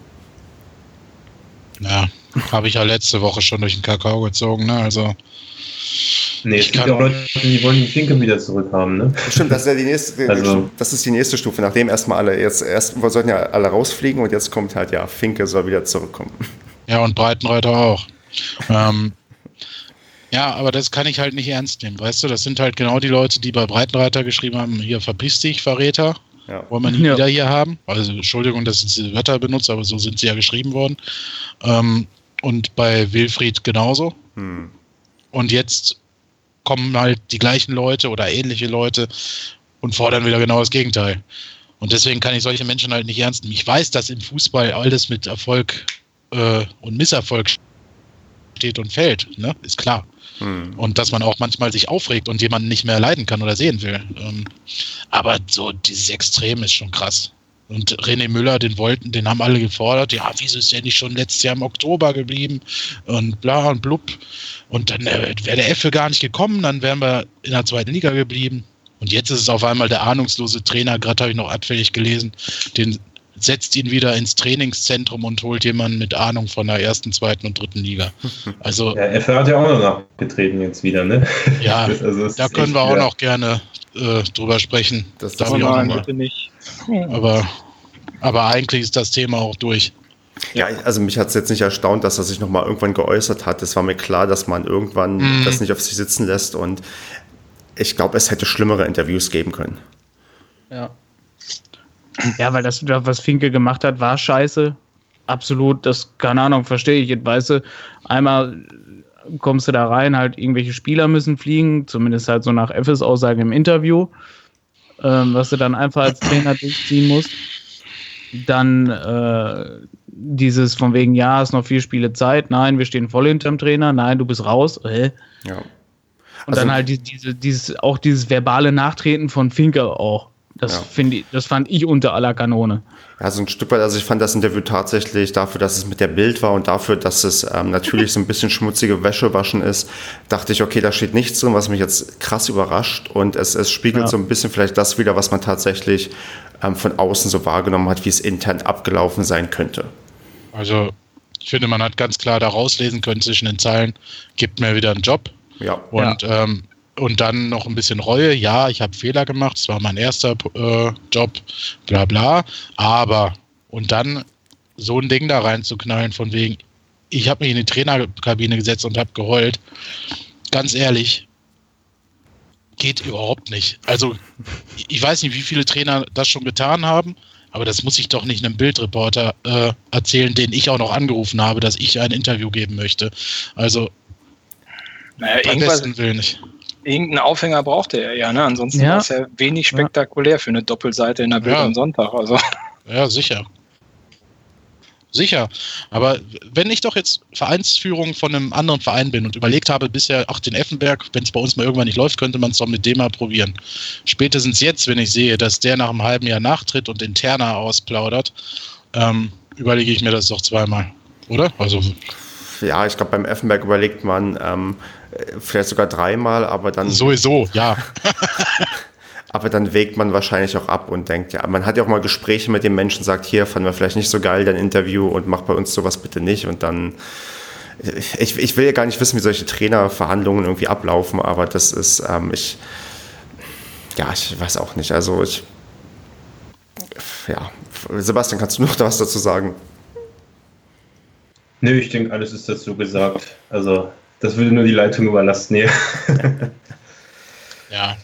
Ja, habe ich ja letzte Woche schon durch den Kakao gezogen, ne? Also Nee, es gibt auch Leute, die wollen die Finke wieder zurückhaben, ne? Stimmt, das ist ja die nächste, also, das ist die nächste Stufe, nachdem erstmal alle, jetzt erst, wir sollten ja alle rausfliegen und jetzt kommt halt, ja, Finke soll wieder zurückkommen. Ja, und Breitenreiter auch. ähm, ja, aber das kann ich halt nicht ernst nehmen, weißt du? Das sind halt genau die Leute, die bei Breitenreiter geschrieben haben, hier verpiss dich, Verräter. Ja. Wollen wir nie ja. wieder hier haben. Also Entschuldigung, dass ich diese Wörter benutze, aber so sind sie ja geschrieben worden. Ähm, und bei Wilfried genauso. Hm. Und jetzt kommen halt die gleichen Leute oder ähnliche Leute und fordern wieder genau das Gegenteil. Und deswegen kann ich solche Menschen halt nicht ernst nehmen. Ich weiß, dass im Fußball alles mit Erfolg äh, und Misserfolg steht und fällt, ne? ist klar. Hm. Und dass man auch manchmal sich aufregt und jemanden nicht mehr leiden kann oder sehen will. Ähm, aber so dieses Extrem ist schon krass. Und René Müller, den wollten, den haben alle gefordert. Ja, wieso ist der nicht schon letztes Jahr im Oktober geblieben? Und bla und blub. Und dann äh, wäre der Effe gar nicht gekommen, dann wären wir in der zweiten Liga geblieben. Und jetzt ist es auf einmal der ahnungslose Trainer, gerade habe ich noch abfällig gelesen, den setzt ihn wieder ins Trainingszentrum und holt jemanden mit Ahnung von der ersten, zweiten und dritten Liga. Also, ja, Effe hat ja auch noch nachgetreten jetzt wieder, ne? Ja, also da können wir auch noch gerne äh, drüber sprechen. Das darf ich auch noch nicht. Aber, aber eigentlich ist das Thema auch durch. Ja, also mich hat es jetzt nicht erstaunt, dass er sich nochmal irgendwann geäußert hat. Es war mir klar, dass man irgendwann mhm. das nicht auf sich sitzen lässt und ich glaube, es hätte schlimmere Interviews geben können. Ja. Ja, weil das, was Finke gemacht hat, war scheiße. Absolut, das, keine Ahnung, verstehe ich. Jetzt weißt du, einmal kommst du da rein, halt irgendwelche Spieler müssen fliegen, zumindest halt so nach Effes Aussage im Interview, ähm, was du dann einfach als Trainer durchziehen musst. Dann äh, dieses von wegen, ja, es noch vier Spiele Zeit, nein, wir stehen voll hinterm Trainer, nein, du bist raus. Äh. Ja. Und also, dann halt diese, dieses, auch dieses verbale Nachtreten von Finker auch. Das, ja. ich, das fand ich unter aller Kanone. Ja, so ein Stück weit, also ich fand das Interview tatsächlich dafür, dass es mit der Bild war und dafür, dass es ähm, natürlich so ein bisschen schmutzige Wäsche waschen ist, dachte ich, okay, da steht nichts drin, was mich jetzt krass überrascht und es, es spiegelt ja. so ein bisschen vielleicht das wieder, was man tatsächlich ähm, von außen so wahrgenommen hat, wie es intern abgelaufen sein könnte. Also ich finde, man hat ganz klar da rauslesen können zwischen den Zeilen, gibt mir wieder einen Job. Ja. Und ja. Ähm, und dann noch ein bisschen Reue. Ja, ich habe Fehler gemacht, es war mein erster äh, Job, bla bla. Aber, und dann so ein Ding da reinzuknallen, von wegen, ich habe mich in die Trainerkabine gesetzt und habe geheult. Ganz ehrlich, geht überhaupt nicht. Also, ich weiß nicht, wie viele Trainer das schon getan haben, aber das muss ich doch nicht einem Bildreporter äh, erzählen, den ich auch noch angerufen habe, dass ich ein Interview geben möchte. Also, naja, irgendwas, will nicht irgendeinen Aufhänger brauchte er ja, ne? Ansonsten ja. war es ja wenig spektakulär ja. für eine Doppelseite in der Bild ja. am Sonntag. Also. Ja, sicher. Sicher. Aber wenn ich doch jetzt Vereinsführung von einem anderen Verein bin und überlegt habe bisher, ach, den Effenberg, wenn es bei uns mal irgendwann nicht läuft, könnte man es doch mit dem mal probieren. Spätestens jetzt, wenn ich sehe, dass der nach einem halben Jahr nachtritt und interner ausplaudert, ähm, überlege ich mir das doch zweimal. Oder? Also. Ja, ich glaube, beim Effenberg überlegt man, ähm, vielleicht sogar dreimal, aber dann. Sowieso, ja. aber dann wägt man wahrscheinlich auch ab und denkt, ja, man hat ja auch mal Gespräche mit dem Menschen, sagt, hier fanden wir vielleicht nicht so geil dein Interview und mach bei uns sowas bitte nicht und dann. Ich, ich will ja gar nicht wissen, wie solche Trainerverhandlungen irgendwie ablaufen, aber das ist, ähm, ich, ja, ich weiß auch nicht. Also ich, ja, Sebastian, kannst du noch was dazu sagen? Nö, ich denke, alles ist dazu gesagt. Also das würde nur die Leitung überlasten, ja. ja.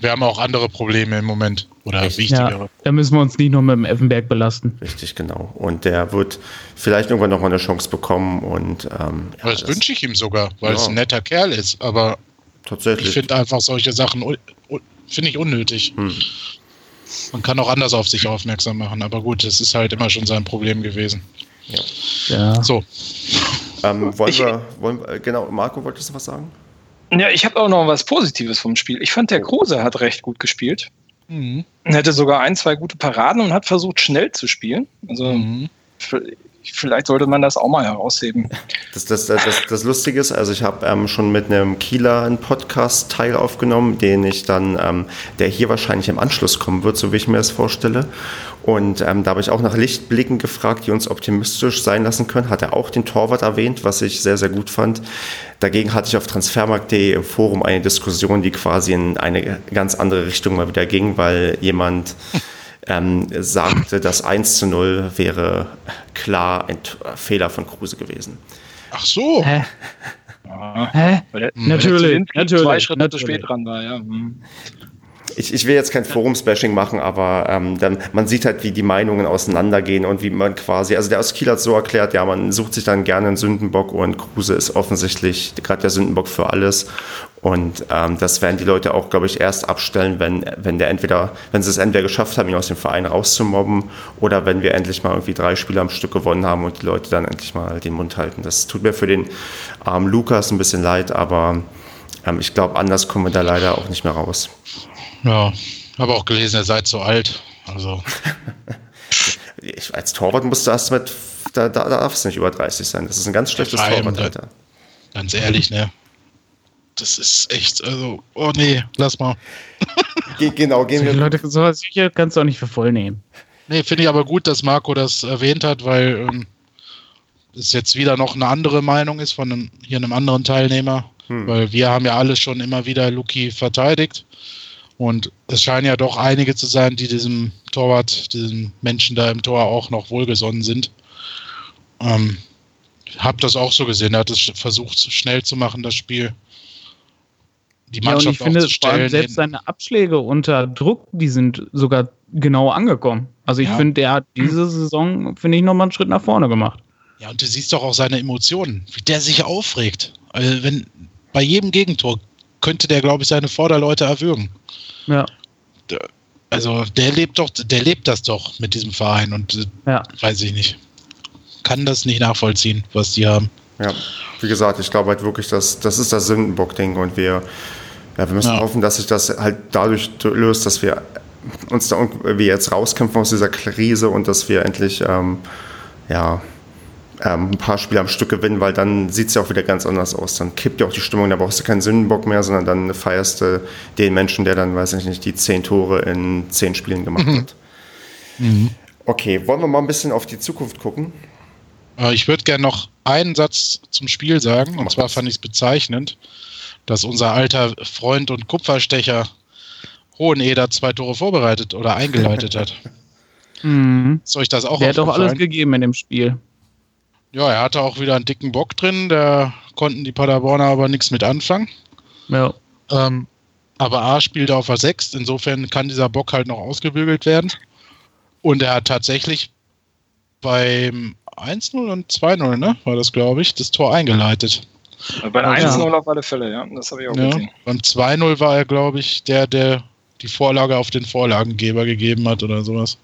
Wir haben auch andere Probleme im Moment oder Richtig. wichtigere. Ja, da müssen wir uns nicht nur mit dem Effenberg belasten. Richtig, genau. Und der wird vielleicht irgendwann nochmal eine Chance bekommen. Und, ähm, ja, das, das wünsche ich ihm sogar, weil ja. es ein netter Kerl ist. Aber Tatsächlich. ich finde einfach solche Sachen finde ich unnötig. Hm. Man kann auch anders auf sich aufmerksam machen. Aber gut, das ist halt immer schon sein Problem gewesen. Ja. ja. So. Ähm, wollen, ich, wir, wollen wir, genau, Marco, wolltest du was sagen? Ja, ich habe auch noch was Positives vom Spiel. Ich fand, der Kruse hat recht gut gespielt. Mhm. Er hatte sogar ein, zwei gute Paraden und hat versucht, schnell zu spielen. Also mhm vielleicht sollte man das auch mal herausheben. Das, das, das, das Lustige ist, also ich habe ähm, schon mit einem Kieler einen Podcast-Teil aufgenommen, den ich dann, ähm, der hier wahrscheinlich im Anschluss kommen wird, so wie ich mir das vorstelle. Und ähm, da habe ich auch nach Lichtblicken gefragt, die uns optimistisch sein lassen können. Hat er auch den Torwart erwähnt, was ich sehr, sehr gut fand. Dagegen hatte ich auf transfermarkt.de im Forum eine Diskussion, die quasi in eine ganz andere Richtung mal wieder ging, weil jemand ähm, sagte, das 1 zu 0 wäre klar ein Fehler von Kruse gewesen. Ach so. Hä? Hä? Natürlich, natürlich. Zwei Schritte natürlich. zu spät dran war, ja. Hm ich, ich will jetzt kein Forumsbashing machen, aber ähm, dann, man sieht halt, wie die Meinungen auseinandergehen und wie man quasi, also der aus Kiel hat so erklärt, ja, man sucht sich dann gerne einen Sündenbock und Kruse ist offensichtlich gerade der Sündenbock für alles. Und ähm, das werden die Leute auch, glaube ich, erst abstellen, wenn, wenn der entweder, wenn sie es entweder geschafft haben, ihn aus dem Verein rauszumobben, oder wenn wir endlich mal irgendwie drei Spiele am Stück gewonnen haben und die Leute dann endlich mal den Mund halten. Das tut mir für den armen Lukas ein bisschen leid, aber ähm, ich glaube, anders kommen wir da leider auch nicht mehr raus. Ja, habe auch gelesen, er sei zu alt. Also. ich, als Torwart musst du erst mit, da, da darf es nicht über 30 sein. Das ist ein ganz schlechtes Torwartalter. Ganz ehrlich, ne? Das ist echt, also, oh nee, lass mal. Ge genau, gehen wir. Leute, so sicher kannst du auch nicht für voll nehmen. Nee, finde ich aber gut, dass Marco das erwähnt hat, weil ähm, es jetzt wieder noch eine andere Meinung ist von einem, hier einem anderen Teilnehmer. Hm. Weil wir haben ja alle schon immer wieder Luki verteidigt. Und es scheinen ja doch einige zu sein, die diesem Torwart, diesem Menschen da im Tor auch noch wohlgesonnen sind. Ähm, hab das auch so gesehen. Er hat es versucht, schnell zu machen, das Spiel. Die Mannschaft ja, ich finde, vor allem selbst seine Abschläge unter Druck, die sind sogar genau angekommen. Also ich ja. finde, der hat diese Saison, finde ich, nochmal einen Schritt nach vorne gemacht. Ja, und du siehst doch auch seine Emotionen, wie der sich aufregt. Also wenn bei jedem Gegentor könnte der, glaube ich, seine Vorderleute erwürgen. Ja. Also der lebt doch, der lebt das doch mit diesem Verein und äh, ja. weiß ich nicht. Kann das nicht nachvollziehen, was die haben. Ja, wie gesagt, ich glaube halt wirklich, dass das ist das Sündenbock-Ding und wir, ja, wir müssen ja. hoffen, dass sich das halt dadurch löst, dass wir uns da irgendwie jetzt rauskämpfen aus dieser Krise und dass wir endlich ähm, ja, ähm, ein paar Spiele am Stück gewinnen, weil dann sieht es ja auch wieder ganz anders aus. Dann kippt ja auch die Stimmung, da brauchst du keinen Sündenbock mehr, sondern dann feierst du den Menschen, der dann, weiß ich nicht, die zehn Tore in zehn Spielen gemacht mhm. hat. Mhm. Okay, wollen wir mal ein bisschen auf die Zukunft gucken? Äh, ich würde gerne noch einen Satz zum Spiel sagen, und zwar fand ich es bezeichnend, dass unser alter Freund und Kupferstecher Hoheneder zwei Tore vorbereitet oder eingeleitet hat. Mhm. Ist euch das auch Der hat doch alles gegeben in dem Spiel. Ja, er hatte auch wieder einen dicken Bock drin, da konnten die Paderborner aber nichts mit anfangen. Ja. Ähm, aber A spielt auf der 6, insofern kann dieser Bock halt noch ausgebügelt werden. Und er hat tatsächlich beim 1-0 und 2-0, ne, war das, glaube ich, das Tor eingeleitet. Bei 1-0 ja. auf alle Fälle, ja, das habe ich auch ja. gesehen. Beim 2-0 war er, glaube ich, der, der die Vorlage auf den Vorlagengeber gegeben hat oder sowas.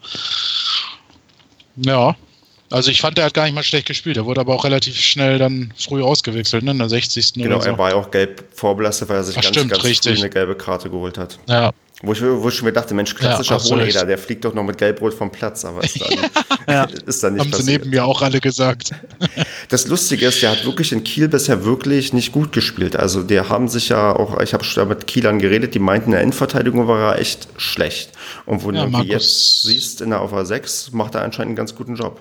Ja, also ich fand, er hat gar nicht mal schlecht gespielt. Er wurde aber auch relativ schnell dann früh ausgewechselt, ne? in der 60. Genau, so. er war ja auch gelb vorbelastet, weil er sich Ach, ganz, stimmt, ganz früh eine gelbe Karte geholt hat. Ja. Wo ich, wo ich schon mir dachte, Mensch, klassischer ja, Hohleder, der fliegt doch noch mit Gelbrot vom Platz, aber ist dann, ja. ist dann nicht Haben passiert. sie neben mir auch alle gesagt. Das Lustige ist, der hat wirklich in Kiel bisher wirklich nicht gut gespielt. Also die haben sich ja auch, ich habe schon mit Kielern geredet, die meinten, in der Endverteidigung war er echt schlecht. Und wo ja, du jetzt siehst, in der Auf 6 macht er anscheinend einen ganz guten Job.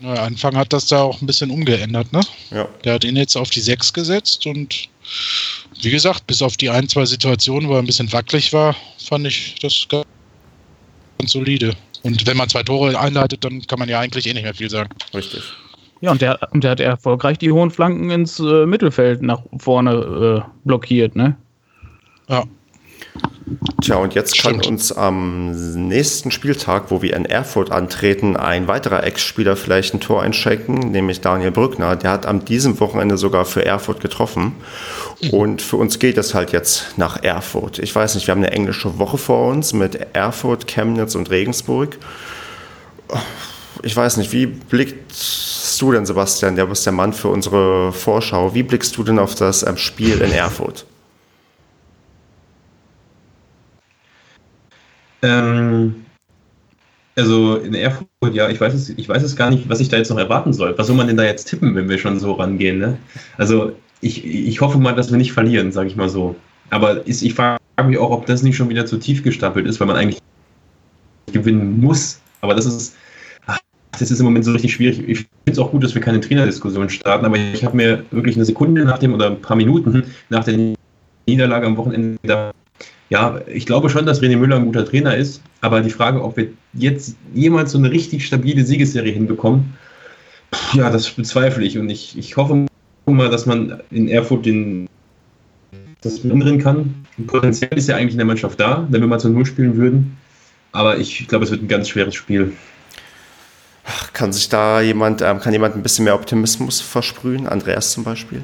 Ja, Anfang hat das da auch ein bisschen umgeändert, ne? Ja. Der hat ihn jetzt auf die 6 gesetzt und wie gesagt, bis auf die ein, zwei Situationen, wo er ein bisschen wackelig war, fand ich das ganz solide. Und wenn man zwei Tore einleitet, dann kann man ja eigentlich eh nicht mehr viel sagen. Richtig. Ja, und der, und der hat erfolgreich die hohen Flanken ins äh, Mittelfeld nach vorne äh, blockiert, ne? Ja. Tja, und jetzt Stimmt. kann uns am nächsten Spieltag, wo wir in Erfurt antreten, ein weiterer Ex-Spieler vielleicht ein Tor einschenken, nämlich Daniel Brückner. Der hat am diesem Wochenende sogar für Erfurt getroffen. Und für uns geht es halt jetzt nach Erfurt. Ich weiß nicht, wir haben eine englische Woche vor uns mit Erfurt, Chemnitz und Regensburg. Ich weiß nicht, wie blickst du denn, Sebastian, der bist der Mann für unsere Vorschau, wie blickst du denn auf das ähm, Spiel in Erfurt? Ähm, also in Erfurt, ja, ich weiß, es, ich weiß es gar nicht, was ich da jetzt noch erwarten soll. Was soll man denn da jetzt tippen, wenn wir schon so rangehen? Ne? Also ich, ich hoffe mal, dass wir nicht verlieren, sage ich mal so. Aber ist, ich frage mich auch, ob das nicht schon wieder zu tief gestapelt ist, weil man eigentlich gewinnen muss. Aber das ist, ach, das ist im Moment so richtig schwierig. Ich finde es auch gut, dass wir keine Trainerdiskussion starten, aber ich habe mir wirklich eine Sekunde nach dem oder ein paar Minuten nach der Niederlage am Wochenende gedacht, ja, ich glaube schon, dass René Müller ein guter Trainer ist, aber die Frage, ob wir jetzt jemals so eine richtig stabile Siegesserie hinbekommen, ja, das bezweifle ich und ich, ich hoffe mal, dass man in Erfurt den das ändern kann. Potenziell ist ja eigentlich in der Mannschaft da, wenn wir mal zu Null spielen würden, aber ich glaube, es wird ein ganz schweres Spiel. Kann sich da jemand, ähm, kann jemand ein bisschen mehr Optimismus versprühen? Andreas zum Beispiel?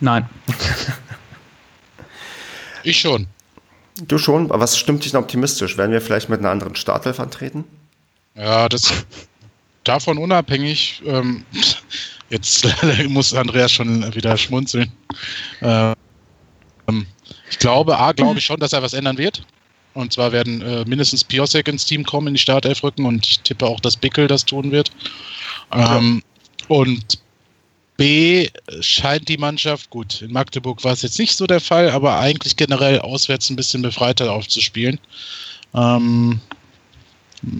Nein. ich schon. Du schon? Was stimmt dich denn optimistisch? Werden wir vielleicht mit einer anderen Startelf antreten? Ja, das davon unabhängig. Ähm, jetzt muss Andreas schon wieder schmunzeln. Ähm, ich glaube, A, glaube ich schon, dass er was ändern wird. Und zwar werden äh, mindestens Piosek ins Team kommen, in die Startelf rücken und ich tippe auch, dass Bickel das tun wird. Ähm, ja. Und B scheint die Mannschaft, gut, in Magdeburg war es jetzt nicht so der Fall, aber eigentlich generell auswärts ein bisschen befreiter aufzuspielen. Ähm,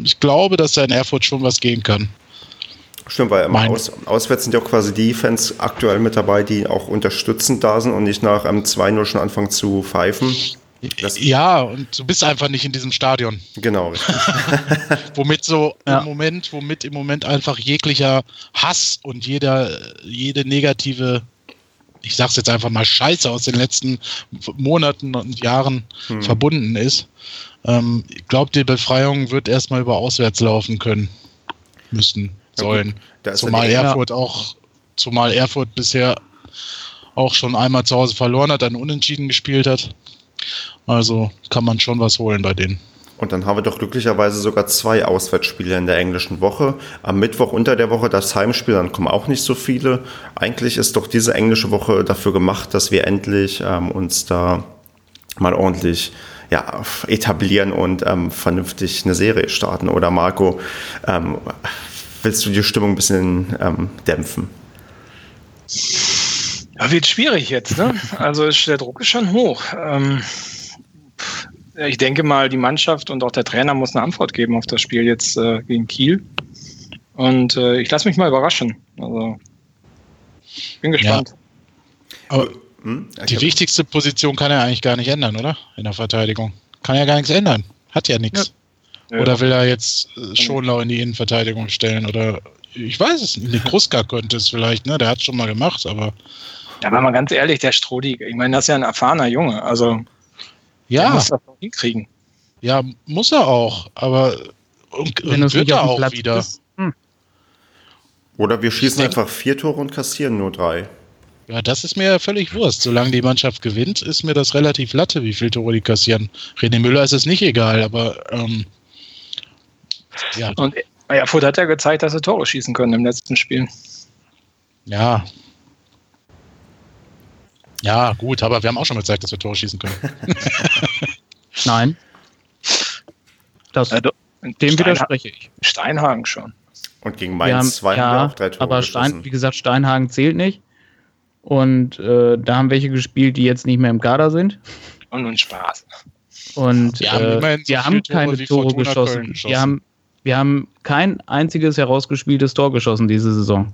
ich glaube, dass da in Erfurt schon was gehen kann. Stimmt, weil aus, auswärts sind ja auch quasi die Fans aktuell mit dabei, die auch unterstützend da sind und nicht nach einem 2-0 schon anfangen zu pfeifen. Das ja, und du bist einfach nicht in diesem Stadion. Genau. womit so ja. im Moment, womit im Moment einfach jeglicher Hass und jeder, jede negative, ich sag's jetzt einfach mal Scheiße aus den letzten Monaten und Jahren hm. verbunden ist. Ähm, ich glaube, die Befreiung wird erstmal über auswärts laufen können. Müssen, sollen. Ja, zumal Erfurt auch, zumal Erfurt bisher auch schon einmal zu Hause verloren hat, dann unentschieden gespielt hat. Also kann man schon was holen bei denen. Und dann haben wir doch glücklicherweise sogar zwei Auswärtsspiele in der englischen Woche. Am Mittwoch unter der Woche das Heimspiel, dann kommen auch nicht so viele. Eigentlich ist doch diese englische Woche dafür gemacht, dass wir endlich ähm, uns da mal ordentlich ja, etablieren und ähm, vernünftig eine Serie starten. Oder Marco, ähm, willst du die Stimmung ein bisschen ähm, dämpfen? Ja, wird schwierig jetzt, ne? Also der Druck ist schon hoch. Ähm, ich denke mal, die Mannschaft und auch der Trainer muss eine Antwort geben auf das Spiel jetzt äh, gegen Kiel. Und äh, ich lasse mich mal überraschen. Also bin gespannt. Ja. Aber hm? die wichtigste Position kann er eigentlich gar nicht ändern, oder? In der Verteidigung. Kann er gar nichts ändern. Hat ja nichts. Ja. Oder will er jetzt äh, Schonlau in die Innenverteidigung stellen? Oder ich weiß es nicht. Kruska könnte es vielleicht, ne? Der hat es schon mal gemacht, aber. Ja, aber mal ganz ehrlich, der Strodi, ich meine, das ist ja ein erfahrener Junge. Also ja. Der muss das auch hinkriegen. Ja, muss er auch, aber und, Wenn und wird er auch Platz wieder. Hm. Oder wir schießen einfach vier Tore und kassieren nur drei. Ja, das ist mir ja völlig Wurst. Solange die Mannschaft gewinnt, ist mir das relativ latte, wie viele Tore die kassieren. René Müller ist es nicht egal, aber ähm, ja. Und Erfurt hat ja gezeigt, dass sie Tore schießen können im letzten Spiel. Ja. Ja, gut, aber wir haben auch schon gezeigt, dass wir Tore schießen können. Nein. Das, du, dem Steinha widerspreche ich. Steinhagen schon. Und gegen Mainz 2 ja, haben wir auch drei Tore Aber Stein, wie gesagt, Steinhagen zählt nicht. Und äh, da haben welche gespielt, die jetzt nicht mehr im Kader sind. Und nun Spaß. Und wir haben, äh, wir haben keine Tore, Tore geschossen. geschossen. Wir, haben, wir haben kein einziges herausgespieltes Tor geschossen diese Saison.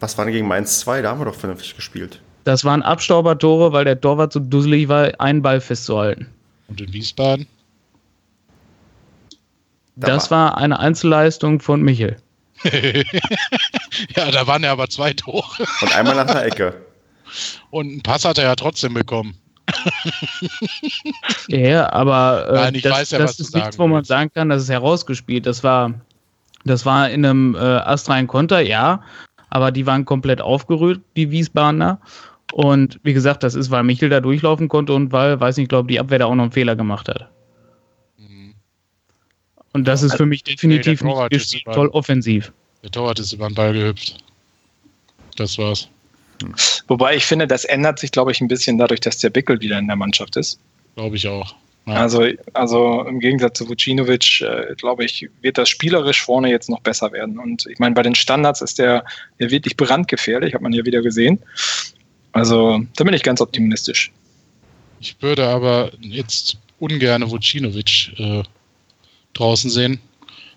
Was war denn gegen Mainz 2? Da haben wir doch vernünftig gespielt. Das waren Abstaubertore, weil der Torwart so dusselig war, einen Ball festzuhalten. Und in Wiesbaden? Das war eine Einzelleistung von Michel. ja, da waren ja aber zwei Tore. Und einmal nach der Ecke. Und einen Pass hat er ja trotzdem bekommen. ja, aber äh, Nein, das, ja, das ist nichts, wo man sagen kann, das ist herausgespielt. Das war, das war in einem äh, astreinen Konter, ja, aber die waren komplett aufgerührt, die Wiesbadener. Und wie gesagt, das ist, weil Michel da durchlaufen konnte und weil, weiß nicht, ich glaube, die Abwehr da auch noch einen Fehler gemacht hat. Mhm. Und das ist für mich definitiv nee, nicht toll offensiv. Der Torwart ist über den Ball gehüpft. Das war's. Wobei ich finde, das ändert sich, glaube ich, ein bisschen dadurch, dass der Bickel wieder in der Mannschaft ist. Glaube ich auch. Ja. Also, also im Gegensatz zu Vucinovic, äh, glaube ich, wird das spielerisch vorne jetzt noch besser werden. Und ich meine, bei den Standards ist der, der wirklich brandgefährlich, hat man ja wieder gesehen. Also da bin ich ganz optimistisch. Ich würde aber jetzt ungern Vucinovic äh, draußen sehen,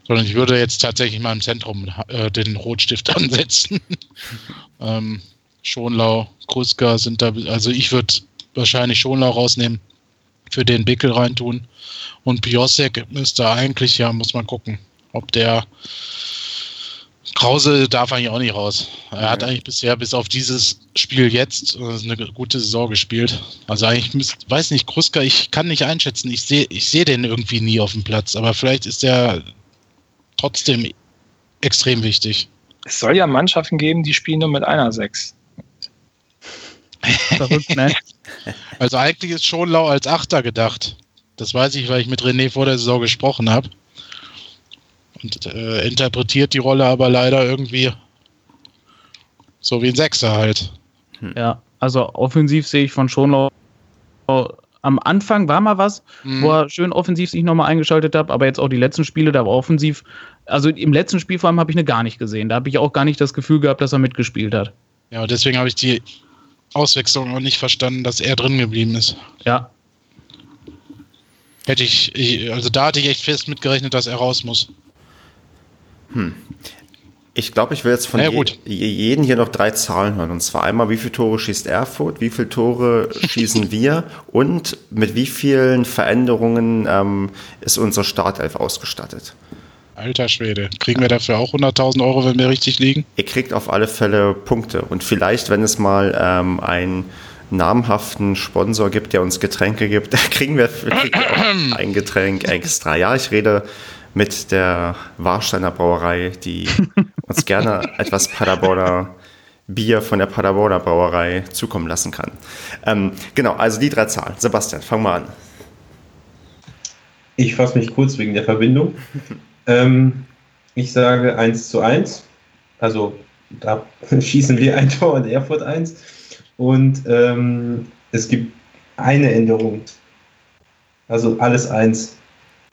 sondern ich würde jetzt tatsächlich mal im Zentrum äh, den Rotstift ansetzen. ähm, Schonlau, Kruska sind da, also ich würde wahrscheinlich Schonlau rausnehmen, für den Bickel reintun. Und Piosek müsste eigentlich, ja, muss man gucken, ob der Krause darf eigentlich auch nicht raus. Er hat eigentlich bisher bis auf dieses Spiel jetzt äh, eine gute Saison gespielt. Also eigentlich müsst, weiß nicht, Kruska, ich kann nicht einschätzen. Ich sehe ich seh den irgendwie nie auf dem Platz, aber vielleicht ist er trotzdem extrem wichtig. Es soll ja Mannschaften geben, die spielen nur mit einer Sechs. Verrückt, ne? Also eigentlich ist Schonlau als Achter gedacht. Das weiß ich, weil ich mit René vor der Saison gesprochen habe äh, interpretiert die Rolle aber leider irgendwie so wie ein Sechser halt. Hm. Ja, also offensiv sehe ich von Schonlau am Anfang war mal was, mhm. wo er schön offensiv sich nochmal eingeschaltet hat, aber jetzt auch die letzten Spiele, da war offensiv, also im letzten Spiel vor allem habe ich eine gar nicht gesehen. Da habe ich auch gar nicht das Gefühl gehabt, dass er mitgespielt hat. Ja, deswegen habe ich die Auswechslung auch nicht verstanden, dass er drin geblieben ist. Ja. Hätte ich, also da hatte ich echt fest mitgerechnet, dass er raus muss. Hm. Ich glaube, ich will jetzt von ja, je, jedem hier noch drei Zahlen hören. Und zwar einmal, wie viele Tore schießt Erfurt, wie viele Tore schießen wir und mit wie vielen Veränderungen ähm, ist unser Startelf ausgestattet. Alter Schwede, kriegen wir dafür auch 100.000 Euro, wenn wir richtig liegen? Ihr kriegt auf alle Fälle Punkte. Und vielleicht, wenn es mal ähm, einen namhaften Sponsor gibt, der uns Getränke gibt, kriegen wir, kriegen wir auch ein Getränk extra. Ja, ich rede mit der Warsteiner Brauerei, die uns gerne etwas Paderborner Bier von der Paderborner Brauerei zukommen lassen kann. Ähm, genau, also die drei Zahlen. Sebastian, fang mal an. Ich fasse mich kurz wegen der Verbindung. ähm, ich sage 1 zu 1. Also da schießen wir ein Tor und Erfurt 1. Und ähm, es gibt eine Änderung Also alles eins.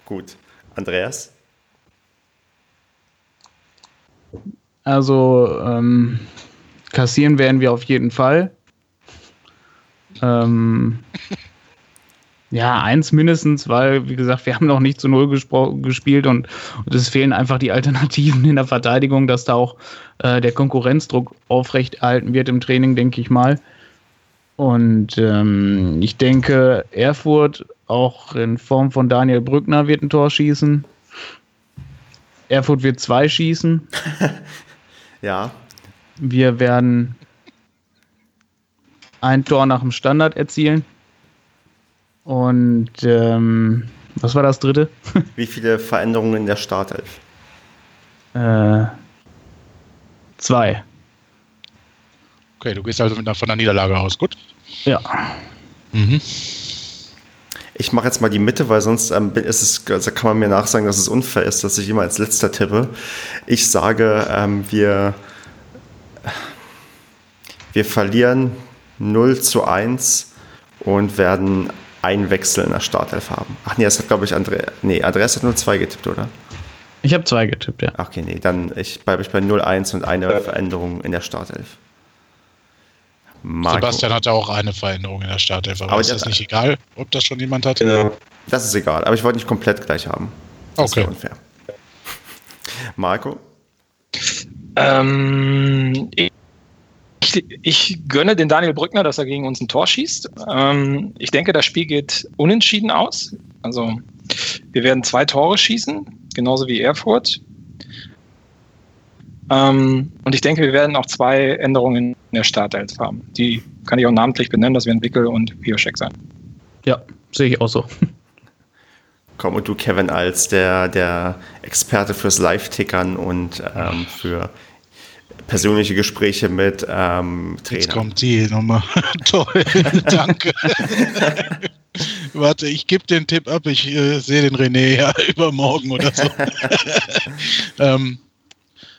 Gut. Andreas? Also ähm, kassieren werden wir auf jeden Fall. Ähm, ja, eins mindestens, weil, wie gesagt, wir haben noch nicht zu Null gespielt und, und, es fehlen einfach die Alternativen in der Verteidigung, dass da auch äh, der Konkurrenzdruck aufrechterhalten wird im Training, denke ich mal. Und ähm, ich denke, Erfurt auch in Form von Daniel Brückner wird ein Tor schießen. Erfurt wird zwei schießen. ja. Wir werden ein Tor nach dem Standard erzielen. Und ähm, was war das dritte? Wie viele Veränderungen in der Startelf? Äh, zwei. Okay, du gehst also mit einer, von der Niederlage aus, gut? Ja. Mhm. Ich mache jetzt mal die Mitte, weil sonst ähm, ist es, also kann man mir nachsagen, dass es unfair ist, dass ich immer als letzter tippe. Ich sage, ähm, wir, wir verlieren 0 zu 1 und werden einen Wechsel in der Startelf haben. Ach nee, das hat glaube ich André, nee, Andreas hat nur zwei getippt, oder? Ich habe zwei getippt, ja. Okay, nee, dann ich, bleibe ich bei 0-1 und eine Veränderung in der Startelf. Marco. Sebastian hatte auch eine Veränderung in der Startelf, aber, aber ist das nicht egal, ob das schon jemand hat? Genau. Das ist egal, aber ich wollte nicht komplett gleich haben. Das okay. unfair. Marco? Ähm, ich, ich, gönne den Daniel Brückner, dass er gegen uns ein Tor schießt. Ähm, ich denke, das Spiel geht unentschieden aus. Also wir werden zwei Tore schießen, genauso wie Erfurt. Ähm, und ich denke, wir werden auch zwei Änderungen in der Startelf haben. Die kann ich auch namentlich benennen, das werden Wickel und Pioschek sein. Ja, sehe ich auch so. Komm, und du, Kevin, als der, der Experte fürs Live-Tickern und ähm, für persönliche Gespräche mit ähm, Trainern. Jetzt kommt die nochmal. Toll, danke. Warte, ich gebe den Tipp ab, ich äh, sehe den René ja übermorgen oder so. ähm,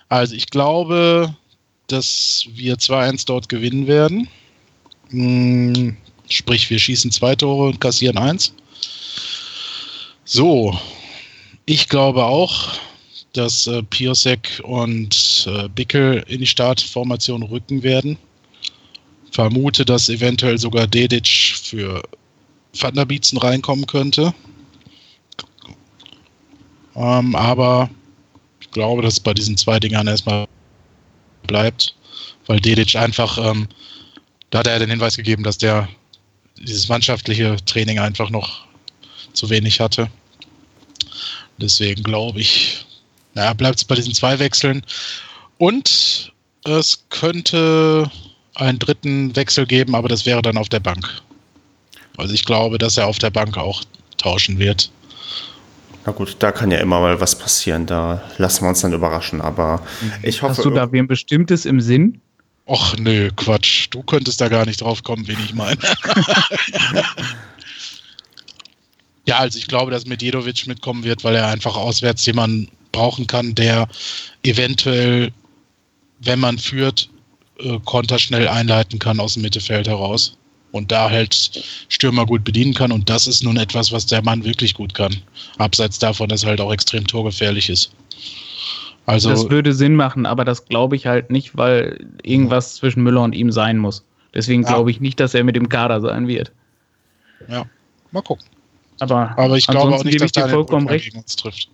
also ich glaube, dass wir 2-1 dort gewinnen werden. Hm, sprich, wir schießen zwei Tore und kassieren eins. So, ich glaube auch, dass äh, Piosek und äh, Bickel in die Startformation rücken werden. Vermute, dass eventuell sogar Dedic für Van der Bietzen reinkommen könnte. Ähm, aber glaube, dass es bei diesen zwei Dingern erstmal bleibt, weil Dedic einfach, ähm, da hat er den Hinweis gegeben, dass der dieses mannschaftliche Training einfach noch zu wenig hatte. Deswegen glaube ich, naja, bleibt es bei diesen zwei Wechseln. Und es könnte einen dritten Wechsel geben, aber das wäre dann auf der Bank. Also ich glaube, dass er auf der Bank auch tauschen wird. Na gut, da kann ja immer mal was passieren. Da lassen wir uns dann überraschen. Aber mhm. ich hoffe. Hast du da wem Bestimmtes im Sinn? Och, nö, Quatsch. Du könntest da gar nicht drauf kommen, wen ich meine. ja, also ich glaube, dass Medjedovic mitkommen wird, weil er einfach auswärts jemanden brauchen kann, der eventuell, wenn man führt, äh, Konter schnell einleiten kann aus dem Mittelfeld heraus und da halt Stürmer gut bedienen kann. Und das ist nun etwas, was der Mann wirklich gut kann. Abseits davon, dass er halt auch extrem torgefährlich ist. Also, das würde Sinn machen, aber das glaube ich halt nicht, weil irgendwas zwischen Müller und ihm sein muss. Deswegen glaube ich nicht, dass er mit dem Kader sein wird. Ja, mal gucken. Aber, aber ich glaube auch nicht, dass dir vollkommen recht. uns trifft.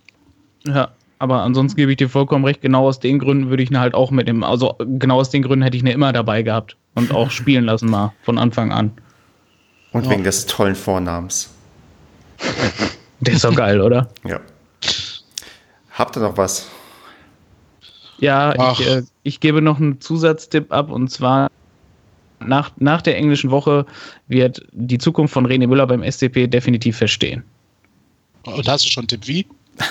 Ja, aber ansonsten gebe ich dir vollkommen recht. Genau aus den Gründen würde ich ihn halt auch mit dem, also genau aus den Gründen hätte ich ihn immer dabei gehabt und auch spielen lassen mal von Anfang an. Und wegen des tollen Vornamens. Der ist doch geil, oder? Ja. Habt ihr noch was? Ja, ich, äh, ich, gebe noch einen Zusatztipp ab und zwar nach, nach der englischen Woche wird die Zukunft von René Müller beim SCP definitiv verstehen. Und hast du schon einen Tipp wie?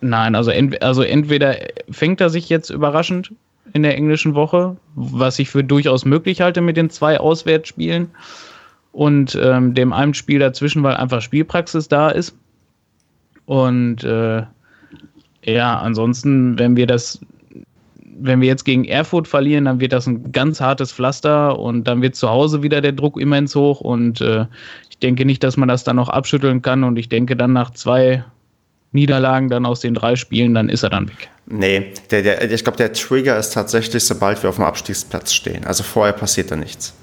Nein, also, ent, also entweder fängt er sich jetzt überraschend in der englischen Woche, was ich für durchaus möglich halte mit den zwei Auswärtsspielen und ähm, dem einen Spiel dazwischen, weil einfach Spielpraxis da ist. Und äh, ja, ansonsten, wenn wir das, wenn wir jetzt gegen Erfurt verlieren, dann wird das ein ganz hartes Pflaster und dann wird zu Hause wieder der Druck immens hoch und äh, ich Ich denke nicht, dass man das dann noch abschütteln kann und ich denke dann nach zwei Niederlagen dann aus den drei Spielen, dann ist er dann weg. Nee, der, der, ich glaube, der Trigger ist tatsächlich, sobald wir auf dem Abstiegsplatz stehen. Also vorher passiert da nichts.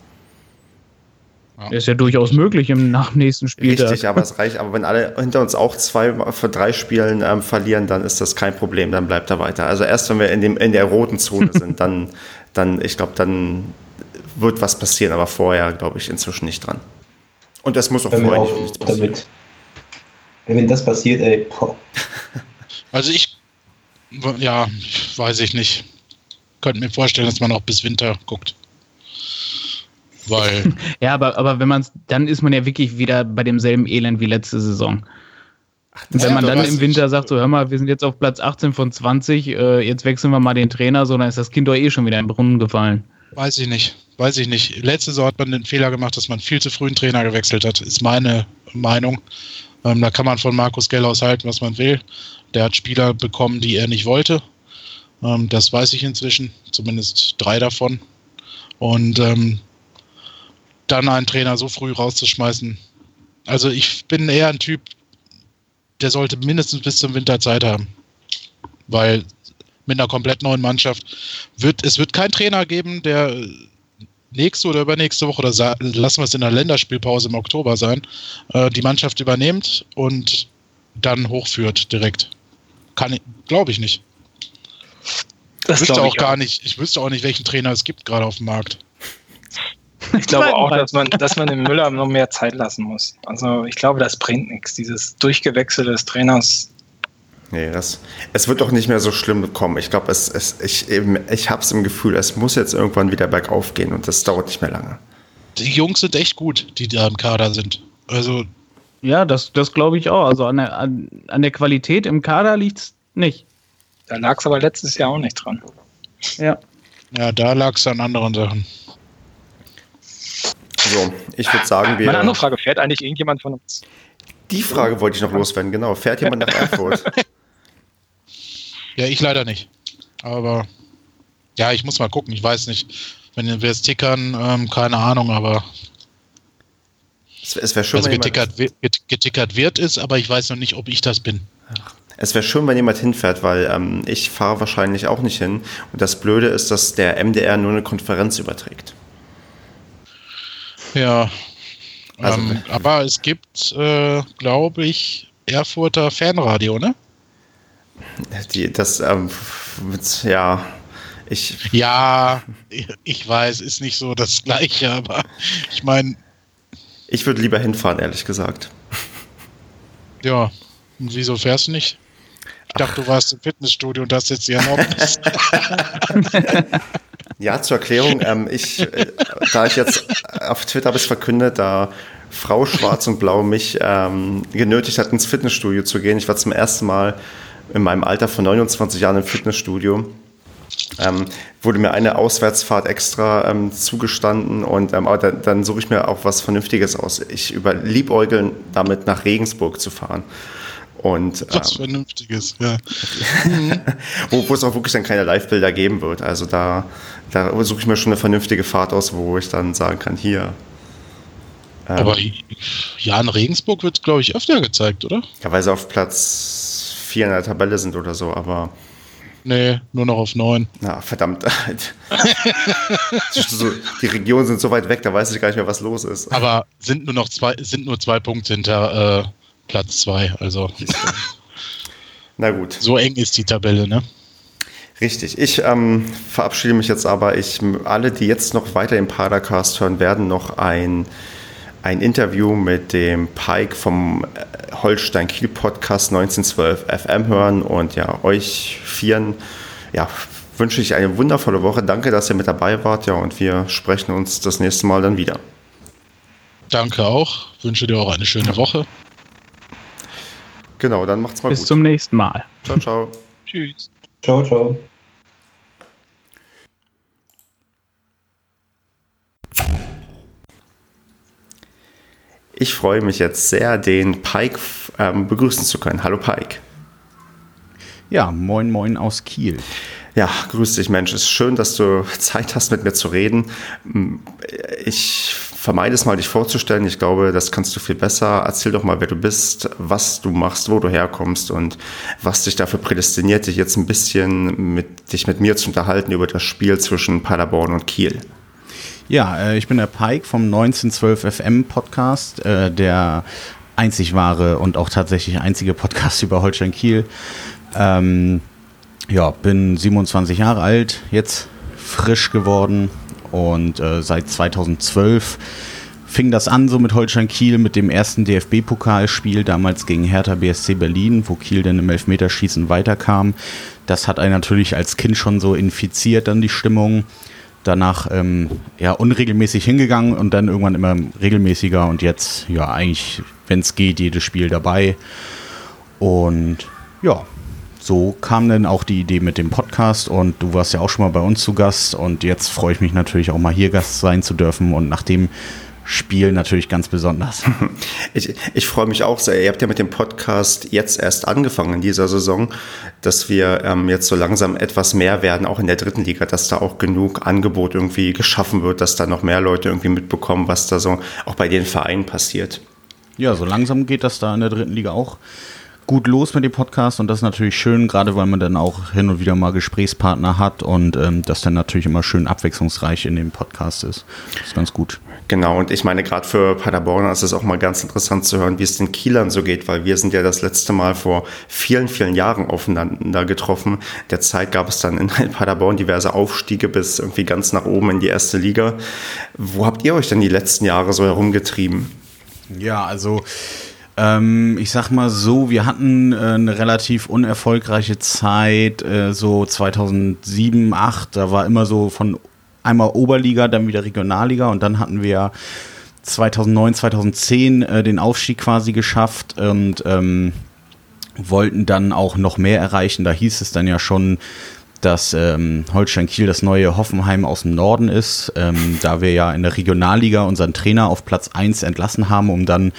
Ja. Ist ja durchaus möglich im nach nächsten Spiel. Richtig, aber es reicht. Aber wenn alle hinter uns auch zwei von drei Spielen ähm, verlieren, dann ist das kein Problem. Dann bleibt er weiter. Also erst wenn wir in, dem, in der roten Zone sind, dann, dann ich glaube, dann wird was passieren. Aber vorher glaube ich inzwischen nicht dran. Und das muss auch vorher auch nicht passieren. Damit. Wenn das passiert, ey. Boah. Also ich, ja, weiß ich nicht. Könnte mir vorstellen, dass man auch bis Winter guckt. Weil. ja, aber, aber wenn man es, dann ist man ja wirklich wieder bei demselben Elend wie letzte Saison. Ach, wenn man dann im Winter sagt, so hör mal, wir sind jetzt auf Platz 18 von 20, äh, jetzt wechseln wir mal den Trainer, so dann ist das Kind doch eh schon wieder im Brunnen gefallen. Weiß ich nicht. Weiß ich nicht. Letzte Saison hat man den Fehler gemacht, dass man viel zu früh einen Trainer gewechselt hat, ist meine Meinung. Ähm, da kann man von Markus Gellhaus halten, was man will. Der hat Spieler bekommen, die er nicht wollte. Ähm, das weiß ich inzwischen, zumindest drei davon. Und ähm, dann einen Trainer so früh rauszuschmeißen. Also ich bin eher ein Typ, der sollte mindestens bis zum Winter Zeit haben. Weil mit einer komplett neuen Mannschaft wird es wird keinen Trainer geben, der nächste oder übernächste Woche, oder lassen wir es in der Länderspielpause im Oktober sein, äh, die Mannschaft übernimmt und dann hochführt direkt. Kann glaube ich nicht. Das ich wüsste auch, auch gar nicht, ich wüsste auch nicht, welchen Trainer es gibt gerade auf dem Markt. Ich glaube auch, dass man, dass man dem Müller noch mehr Zeit lassen muss. Also ich glaube, das bringt nichts. Dieses Durchgewechsel des Trainers Nee, das, es wird doch nicht mehr so schlimm kommen. Ich glaube, es, es, ich, ich habe es im Gefühl, es muss jetzt irgendwann wieder bergauf gehen und das dauert nicht mehr lange. Die Jungs sind echt gut, die da im Kader sind. Also. Ja, das, das glaube ich auch. Also an der, an, an der Qualität im Kader liegt es nicht. Da lag es aber letztes Jahr auch nicht dran. Ja. Ja, da lag es an anderen Sachen. So, ich würde sagen, wir. Meine andere Frage: Fährt eigentlich irgendjemand von uns? Die Frage wollte ich noch loswerden, genau. Fährt jemand nach Erfurt? Ja, ich leider nicht. Aber ja, ich muss mal gucken. Ich weiß nicht. Wenn wir es tickern, ähm, keine Ahnung, aber. Es, es wäre schön, also getickert, getickert wird es, aber ich weiß noch nicht, ob ich das bin. Es wäre schön, wenn jemand hinfährt, weil ähm, ich fahre wahrscheinlich auch nicht hin. Und das Blöde ist, dass der MDR nur eine Konferenz überträgt. Ja. Also, ähm, aber es gibt, äh, glaube ich, Erfurter Fernradio, ne? Die, das, ähm, ja, ich. Ja, ich weiß, ist nicht so das Gleiche, aber ich meine. Ich würde lieber hinfahren, ehrlich gesagt. Ja, und wieso fährst du nicht? Ich dachte, du warst im Fitnessstudio und hast jetzt die Erlaubnis. ja, zur Erklärung, ähm, ich, äh, da ich jetzt auf Twitter habe ich verkündet, da Frau Schwarz und Blau mich ähm, genötigt hat, ins Fitnessstudio zu gehen. Ich war zum ersten Mal in meinem Alter von 29 Jahren im Fitnessstudio. Ähm, wurde mir eine Auswärtsfahrt extra ähm, zugestanden und ähm, aber dann, dann suche ich mir auch was Vernünftiges aus. Ich über liebäugeln damit nach Regensburg zu fahren. Und, was ähm, Vernünftiges, ja. wo, wo es auch wirklich dann keine Live-Bilder geben wird. Also da, da suche ich mir schon eine vernünftige Fahrt aus, wo ich dann sagen kann, hier. Ähm, aber ja, in Regensburg wird, glaube ich, öfter gezeigt, oder? Ja, weil sie auf Platz vier in der Tabelle sind oder so, aber. Nee, nur noch auf neun. Na, verdammt. die Regionen sind so weit weg, da weiß ich gar nicht mehr, was los ist. Aber sind nur noch zwei, sind nur zwei Punkte hinter äh, Platz zwei, also. Na gut. So eng ist die Tabelle, ne? Richtig. Ich ähm, verabschiede mich jetzt aber. Ich, alle, die jetzt noch weiter im Padercast hören, werden noch ein ein Interview mit dem Pike vom äh, Holstein Kiel Podcast 1912 FM hören und ja, euch vieren, ja, wünsche ich eine wundervolle Woche. Danke, dass ihr mit dabei wart, ja, und wir sprechen uns das nächste Mal dann wieder. Danke auch. Wünsche dir auch eine schöne Woche. Genau, dann macht's mal Bis gut. Bis zum nächsten Mal. Ciao, ciao. Tschüss. Ciao, ciao. Ich freue mich jetzt sehr, den Pike ähm, begrüßen zu können. Hallo Pike. Ja, moin moin aus Kiel. Ja, grüß dich Mensch. Es ist schön, dass du Zeit hast, mit mir zu reden. Ich vermeide es mal, dich vorzustellen. Ich glaube, das kannst du viel besser. Erzähl doch mal, wer du bist, was du machst, wo du herkommst und was dich dafür prädestiniert, dich jetzt ein bisschen mit, dich mit mir zu unterhalten über das Spiel zwischen Paderborn und Kiel. Ja, äh, ich bin der Pike vom 1912 FM Podcast, äh, der einzig wahre und auch tatsächlich einzige Podcast über Holstein Kiel. Ähm, ja, bin 27 Jahre alt, jetzt frisch geworden und äh, seit 2012 fing das an so mit Holstein Kiel mit dem ersten DFB-Pokalspiel, damals gegen Hertha BSC Berlin, wo Kiel dann im Elfmeterschießen weiterkam. Das hat einen natürlich als Kind schon so infiziert, dann die Stimmung. Danach ähm, ja unregelmäßig hingegangen und dann irgendwann immer regelmäßiger und jetzt ja eigentlich, wenn es geht, jedes Spiel dabei. Und ja, so kam dann auch die Idee mit dem Podcast und du warst ja auch schon mal bei uns zu Gast und jetzt freue ich mich natürlich auch mal hier Gast sein zu dürfen und nach dem Spiel natürlich ganz besonders. Ich, ich freue mich auch sehr. Ihr habt ja mit dem Podcast jetzt erst angefangen in dieser Saison, dass wir ähm, jetzt so langsam etwas mehr werden, auch in der dritten Liga, dass da auch genug Angebot irgendwie geschaffen wird, dass da noch mehr Leute irgendwie mitbekommen, was da so auch bei den Vereinen passiert. Ja, so langsam geht das da in der dritten Liga auch gut los mit dem Podcast und das ist natürlich schön, gerade weil man dann auch hin und wieder mal Gesprächspartner hat und ähm, das dann natürlich immer schön abwechslungsreich in dem Podcast ist. Das ist ganz gut. Genau, und ich meine, gerade für Paderborn ist es auch mal ganz interessant zu hören, wie es den Kielern so geht, weil wir sind ja das letzte Mal vor vielen, vielen Jahren aufeinander getroffen. Derzeit gab es dann in Paderborn diverse Aufstiege bis irgendwie ganz nach oben in die erste Liga. Wo habt ihr euch denn die letzten Jahre so herumgetrieben? Ja, also ähm, ich sag mal so, wir hatten äh, eine relativ unerfolgreiche Zeit, äh, so 2007, 2008. Da war immer so von einmal Oberliga, dann wieder Regionalliga und dann hatten wir 2009, 2010 äh, den Aufstieg quasi geschafft und ähm, wollten dann auch noch mehr erreichen. Da hieß es dann ja schon, dass ähm, Holstein Kiel das neue Hoffenheim aus dem Norden ist, ähm, da wir ja in der Regionalliga unseren Trainer auf Platz 1 entlassen haben, um dann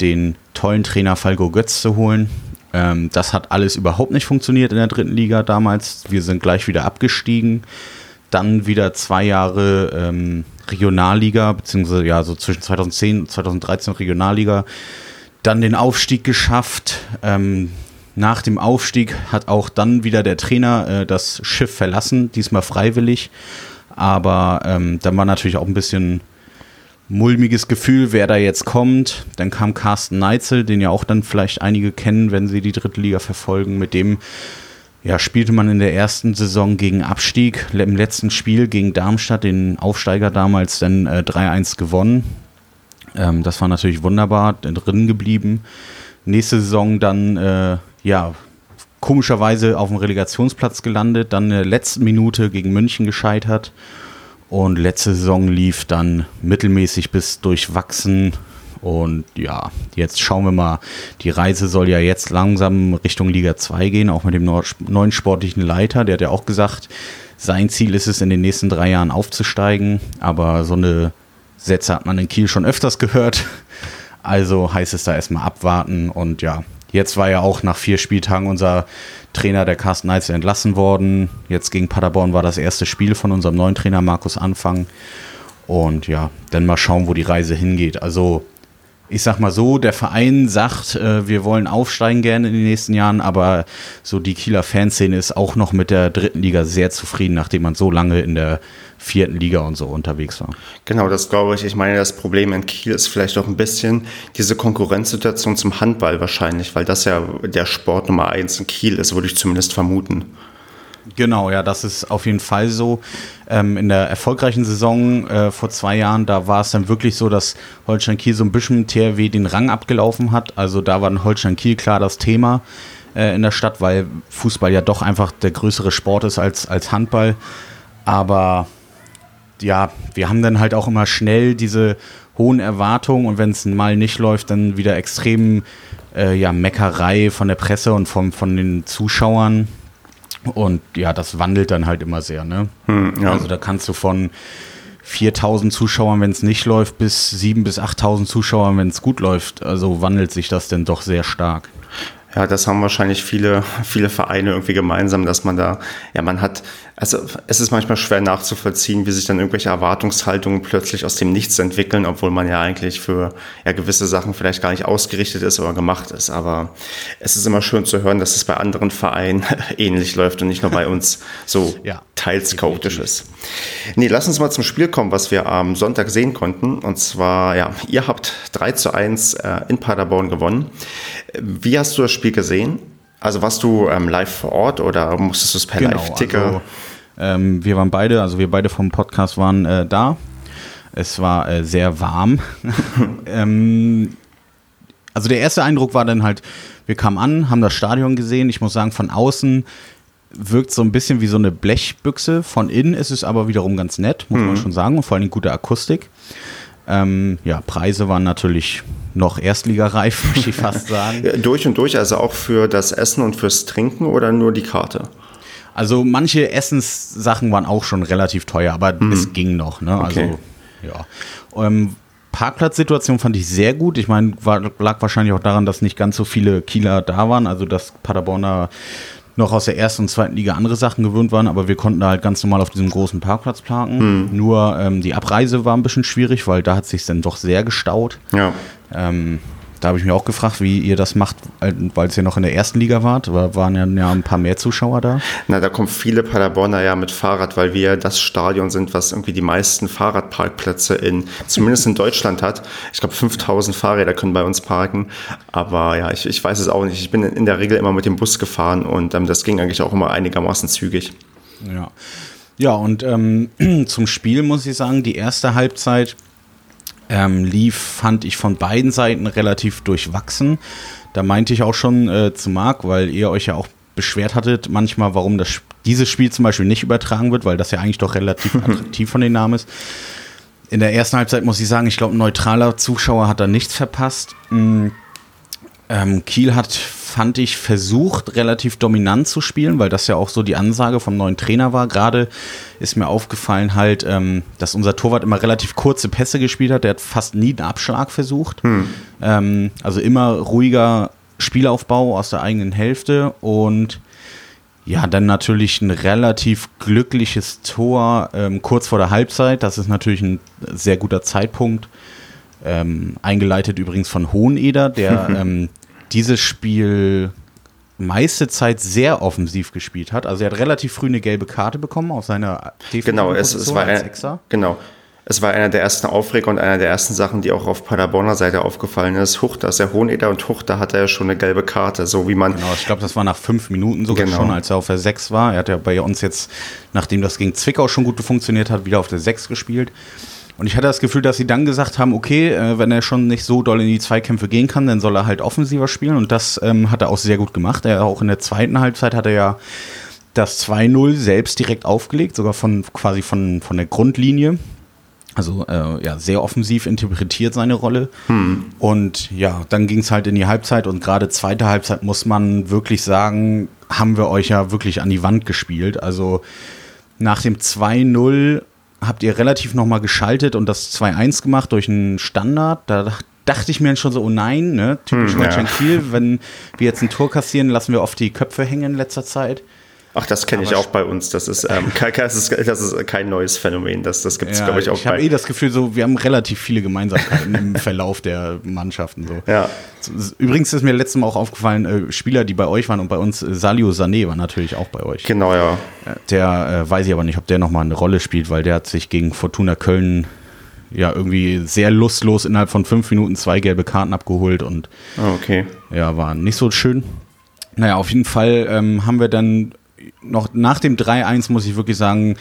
den tollen Trainer Falco Götz zu holen. Ähm, das hat alles überhaupt nicht funktioniert in der dritten Liga damals. Wir sind gleich wieder abgestiegen. Dann wieder zwei Jahre ähm, Regionalliga, beziehungsweise ja, so zwischen 2010 und 2013 Regionalliga. Dann den Aufstieg geschafft. Ähm, nach dem Aufstieg hat auch dann wieder der Trainer äh, das Schiff verlassen, diesmal freiwillig. Aber ähm, dann war natürlich auch ein bisschen mulmiges Gefühl, wer da jetzt kommt. Dann kam Carsten Neitzel, den ja auch dann vielleicht einige kennen, wenn sie die dritte Liga verfolgen. Mit dem ja, spielte man in der ersten Saison gegen Abstieg. Im letzten Spiel gegen Darmstadt, den Aufsteiger damals, dann äh, 3-1 gewonnen. Ähm, das war natürlich wunderbar, drin geblieben. Nächste Saison dann, äh, ja, komischerweise auf dem Relegationsplatz gelandet, dann in der letzten Minute gegen München gescheitert und letzte Saison lief dann mittelmäßig bis durchwachsen. Und ja, jetzt schauen wir mal. Die Reise soll ja jetzt langsam Richtung Liga 2 gehen, auch mit dem neuen sportlichen Leiter. Der hat ja auch gesagt, sein Ziel ist es, in den nächsten drei Jahren aufzusteigen. Aber so eine Sätze hat man in Kiel schon öfters gehört. Also heißt es da erstmal abwarten. Und ja, jetzt war ja auch nach vier Spieltagen unser Trainer der Carsten Neitzel entlassen worden. Jetzt gegen Paderborn war das erste Spiel von unserem neuen Trainer Markus Anfang. Und ja, dann mal schauen, wo die Reise hingeht. Also ich sag mal so, der Verein sagt, äh, wir wollen aufsteigen gerne in den nächsten Jahren, aber so die Kieler Fanszene ist auch noch mit der dritten Liga sehr zufrieden, nachdem man so lange in der vierten Liga und so unterwegs war. Genau, das glaube ich. Ich meine, das Problem in Kiel ist vielleicht auch ein bisschen diese Konkurrenzsituation zum Handball wahrscheinlich, weil das ja der Sport Nummer eins in Kiel ist, würde ich zumindest vermuten. Genau, ja, das ist auf jeden Fall so. Ähm, in der erfolgreichen Saison äh, vor zwei Jahren, da war es dann wirklich so, dass Holstein Kiel so ein bisschen TRW den Rang abgelaufen hat. Also da war Holstein Kiel klar das Thema äh, in der Stadt, weil Fußball ja doch einfach der größere Sport ist als, als Handball. Aber ja, wir haben dann halt auch immer schnell diese hohen Erwartungen und wenn es mal nicht läuft, dann wieder extrem äh, ja, Meckerei von der Presse und vom, von den Zuschauern. Und ja, das wandelt dann halt immer sehr. Ne? Hm, ja. Also da kannst du von 4000 Zuschauern, wenn es nicht läuft, bis 7.000 bis 8.000 Zuschauern, wenn es gut läuft. Also wandelt sich das denn doch sehr stark. Ja, das haben wahrscheinlich viele, viele Vereine irgendwie gemeinsam, dass man da, ja, man hat, also es ist manchmal schwer nachzuvollziehen, wie sich dann irgendwelche Erwartungshaltungen plötzlich aus dem Nichts entwickeln, obwohl man ja eigentlich für ja, gewisse Sachen vielleicht gar nicht ausgerichtet ist oder gemacht ist. Aber es ist immer schön zu hören, dass es bei anderen Vereinen ähnlich läuft und nicht nur bei uns so ja, teils chaotisch ist. Nee, lass uns mal zum Spiel kommen, was wir am Sonntag sehen konnten. Und zwar, ja, ihr habt 3 zu 1 äh, in Paderborn gewonnen. Wie hast du das Spiel gesehen? Also warst du ähm, live vor Ort oder musstest du es per genau, Live-Ticker? Also, ähm, wir waren beide, also wir beide vom Podcast waren äh, da. Es war äh, sehr warm. ähm, also der erste Eindruck war dann halt, wir kamen an, haben das Stadion gesehen. Ich muss sagen, von außen wirkt so ein bisschen wie so eine Blechbüchse. Von innen ist es aber wiederum ganz nett, muss mhm. man schon sagen, und vor allem gute Akustik. Ähm, ja, Preise waren natürlich noch erstligareif, möchte ich fast sagen. Ja, durch und durch, also auch für das Essen und fürs Trinken oder nur die Karte? Also manche Essenssachen waren auch schon relativ teuer, aber mhm. es ging noch. Ne? Also okay. ja. Ähm, Parkplatzsituation fand ich sehr gut. Ich meine, lag wahrscheinlich auch daran, dass nicht ganz so viele Kieler da waren. Also dass Paderborner noch aus der ersten und zweiten Liga andere Sachen gewöhnt waren, aber wir konnten da halt ganz normal auf diesem großen Parkplatz parken. Mhm. Nur ähm, die Abreise war ein bisschen schwierig, weil da hat sich dann doch sehr gestaut. Ja. Ähm, da habe ich mich auch gefragt, wie ihr das macht, weil es ja noch in der ersten Liga wart. Da waren ja, ja ein paar mehr Zuschauer da. Na, da kommen viele Paderborner ja mit Fahrrad, weil wir das Stadion sind, was irgendwie die meisten Fahrradparkplätze in, zumindest in Deutschland hat. Ich glaube, 5000 Fahrräder können bei uns parken. Aber ja, ich, ich weiß es auch nicht. Ich bin in der Regel immer mit dem Bus gefahren und ähm, das ging eigentlich auch immer einigermaßen zügig. Ja. Ja, und ähm, zum Spiel muss ich sagen, die erste Halbzeit ähm, lief, fand ich von beiden Seiten relativ durchwachsen. Da meinte ich auch schon äh, zu Marc, weil ihr euch ja auch beschwert hattet, manchmal, warum das, dieses Spiel zum Beispiel nicht übertragen wird, weil das ja eigentlich doch relativ attraktiv von den Namen ist. In der ersten Halbzeit muss ich sagen, ich glaube, ein neutraler Zuschauer hat da nichts verpasst. Mhm. Ähm, Kiel hat fand ich, versucht, relativ dominant zu spielen, weil das ja auch so die Ansage vom neuen Trainer war. Gerade ist mir aufgefallen halt, ähm, dass unser Torwart immer relativ kurze Pässe gespielt hat. Der hat fast nie einen Abschlag versucht. Hm. Ähm, also immer ruhiger Spielaufbau aus der eigenen Hälfte und ja, dann natürlich ein relativ glückliches Tor ähm, kurz vor der Halbzeit. Das ist natürlich ein sehr guter Zeitpunkt. Ähm, eingeleitet übrigens von Hoheneder, der ähm, dieses Spiel meiste Zeit sehr offensiv gespielt hat. Also er hat relativ früh eine gelbe Karte bekommen auf seiner Genau, es, es war ein, genau. Es war einer der ersten Aufreger und einer der ersten Sachen, die auch auf Paderborner Seite aufgefallen ist. Huchter ist der Hoheneder und Huchter hatte ja schon eine gelbe Karte, so wie man. Genau, ich glaube, das war nach fünf Minuten sogar genau. schon, als er auf der 6 war. Er hat ja bei uns jetzt, nachdem das gegen Zwickau schon gut funktioniert hat, wieder auf der 6 gespielt. Und ich hatte das Gefühl, dass sie dann gesagt haben, okay, äh, wenn er schon nicht so doll in die Zweikämpfe gehen kann, dann soll er halt offensiver spielen. Und das ähm, hat er auch sehr gut gemacht. Er auch in der zweiten Halbzeit hat er ja das 2-0 selbst direkt aufgelegt, sogar von quasi von, von der Grundlinie. Also äh, ja, sehr offensiv interpretiert seine Rolle. Hm. Und ja, dann ging es halt in die Halbzeit und gerade zweite Halbzeit muss man wirklich sagen, haben wir euch ja wirklich an die Wand gespielt. Also nach dem 2-0 habt ihr relativ nochmal geschaltet und das 2-1 gemacht durch einen Standard. Da dachte ich mir schon so, oh nein, ne? Typisch hm, ja. Kiel, wenn wir jetzt ein Tor kassieren, lassen wir oft die Köpfe hängen in letzter Zeit. Ach, das kenne ich auch bei uns. Das ist, ähm, das ist, das ist kein neues Phänomen. Das, das gibt es, ja, glaube ich, auch ich bei. Ich habe eh das Gefühl, so, wir haben relativ viele Gemeinsamkeiten im Verlauf der Mannschaften. So. Ja. Übrigens ist mir letztes Mal auch aufgefallen, äh, Spieler, die bei euch waren und bei uns, äh, Salio Sané war natürlich auch bei euch. Genau, ja. Äh, der äh, weiß ich aber nicht, ob der nochmal eine Rolle spielt, weil der hat sich gegen Fortuna Köln ja irgendwie sehr lustlos innerhalb von fünf Minuten zwei gelbe Karten abgeholt und oh, okay. ja, war nicht so schön. Naja, auf jeden Fall ähm, haben wir dann noch nach dem 3-1 muss ich wirklich sagen,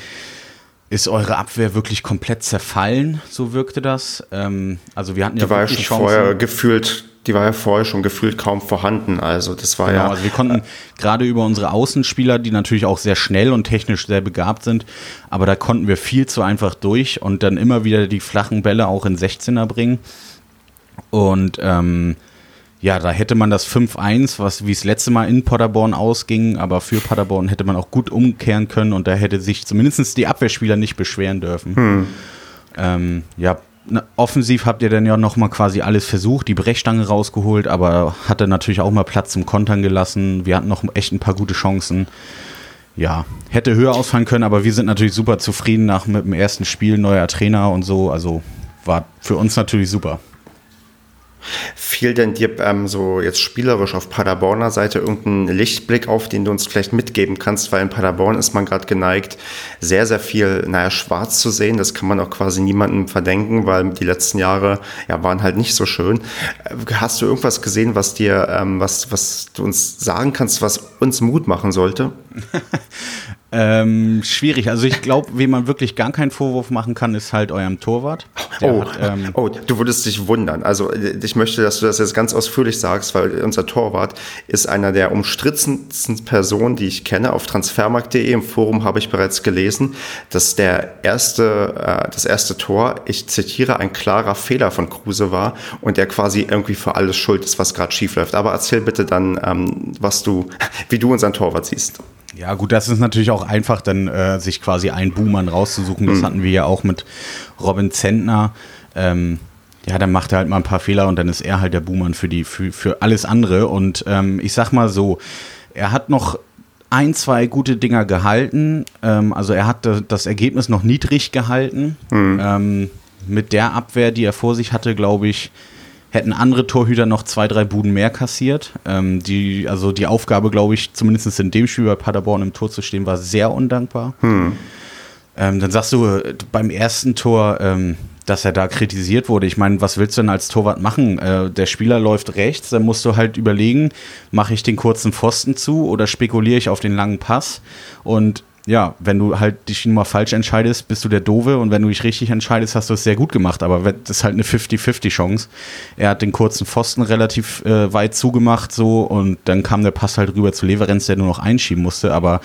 ist eure Abwehr wirklich komplett zerfallen, so wirkte das. Ähm, also wir hatten ja die war ja schon Chancen. vorher gefühlt, die war ja vorher schon gefühlt kaum vorhanden. Also das war genau, ja. Also wir konnten gerade über unsere Außenspieler, die natürlich auch sehr schnell und technisch sehr begabt sind, aber da konnten wir viel zu einfach durch und dann immer wieder die flachen Bälle auch in 16er bringen. Und ähm, ja, da hätte man das 5-1, was wie es letzte Mal in Paderborn ausging, aber für Paderborn hätte man auch gut umkehren können und da hätte sich zumindest die Abwehrspieler nicht beschweren dürfen. Hm. Ähm, ja, na, offensiv habt ihr dann ja nochmal quasi alles versucht, die Brechstange rausgeholt, aber hatte natürlich auch mal Platz zum Kontern gelassen. Wir hatten noch echt ein paar gute Chancen. Ja, hätte höher ausfallen können, aber wir sind natürlich super zufrieden nach mit dem ersten Spiel, neuer Trainer und so. Also war für uns natürlich super. Fiel denn dir ähm, so jetzt spielerisch auf Paderborner Seite irgendein Lichtblick auf, den du uns vielleicht mitgeben kannst? Weil in Paderborn ist man gerade geneigt, sehr, sehr viel, naja, schwarz zu sehen. Das kann man auch quasi niemandem verdenken, weil die letzten Jahre ja, waren halt nicht so schön. Hast du irgendwas gesehen, was dir, ähm, was, was du uns sagen kannst, was uns Mut machen sollte? Ähm, schwierig. Also ich glaube, wem man wirklich gar keinen Vorwurf machen kann, ist halt eurem Torwart. Oh, hat, ähm oh, du würdest dich wundern. Also ich möchte, dass du das jetzt ganz ausführlich sagst, weil unser Torwart ist einer der umstrittensten Personen, die ich kenne. Auf transfermarkt.de im Forum habe ich bereits gelesen, dass der erste, äh, das erste Tor, ich zitiere, ein klarer Fehler von Kruse war und der quasi irgendwie für alles schuld ist, was gerade schief läuft. Aber erzähl bitte dann, ähm, was du, wie du unseren Torwart siehst. Ja, gut, das ist natürlich auch einfach, dann äh, sich quasi einen Boomern rauszusuchen. Das mhm. hatten wir ja auch mit Robin Zentner. Ähm, ja, dann macht er halt mal ein paar Fehler und dann ist er halt der Boomer für, die, für, für alles andere. Und ähm, ich sag mal so, er hat noch ein, zwei gute Dinger gehalten. Ähm, also er hat das Ergebnis noch niedrig gehalten. Mhm. Ähm, mit der Abwehr, die er vor sich hatte, glaube ich, hätten andere Torhüter noch zwei, drei Buden mehr kassiert. Ähm, die, also die Aufgabe, glaube ich, zumindest in dem Spiel bei Paderborn im Tor zu stehen, war sehr undankbar. Hm. Ähm, dann sagst du beim ersten Tor, ähm, dass er da kritisiert wurde. Ich meine, was willst du denn als Torwart machen? Äh, der Spieler läuft rechts, dann musst du halt überlegen, mache ich den kurzen Pfosten zu oder spekuliere ich auf den langen Pass? Und ja, wenn du halt dich nur mal falsch entscheidest, bist du der Dove und wenn du dich richtig entscheidest, hast du es sehr gut gemacht. Aber das ist halt eine 50-50-Chance. Er hat den kurzen Pfosten relativ äh, weit zugemacht so und dann kam der Pass halt rüber zu Leverenz, der nur noch einschieben musste. Aber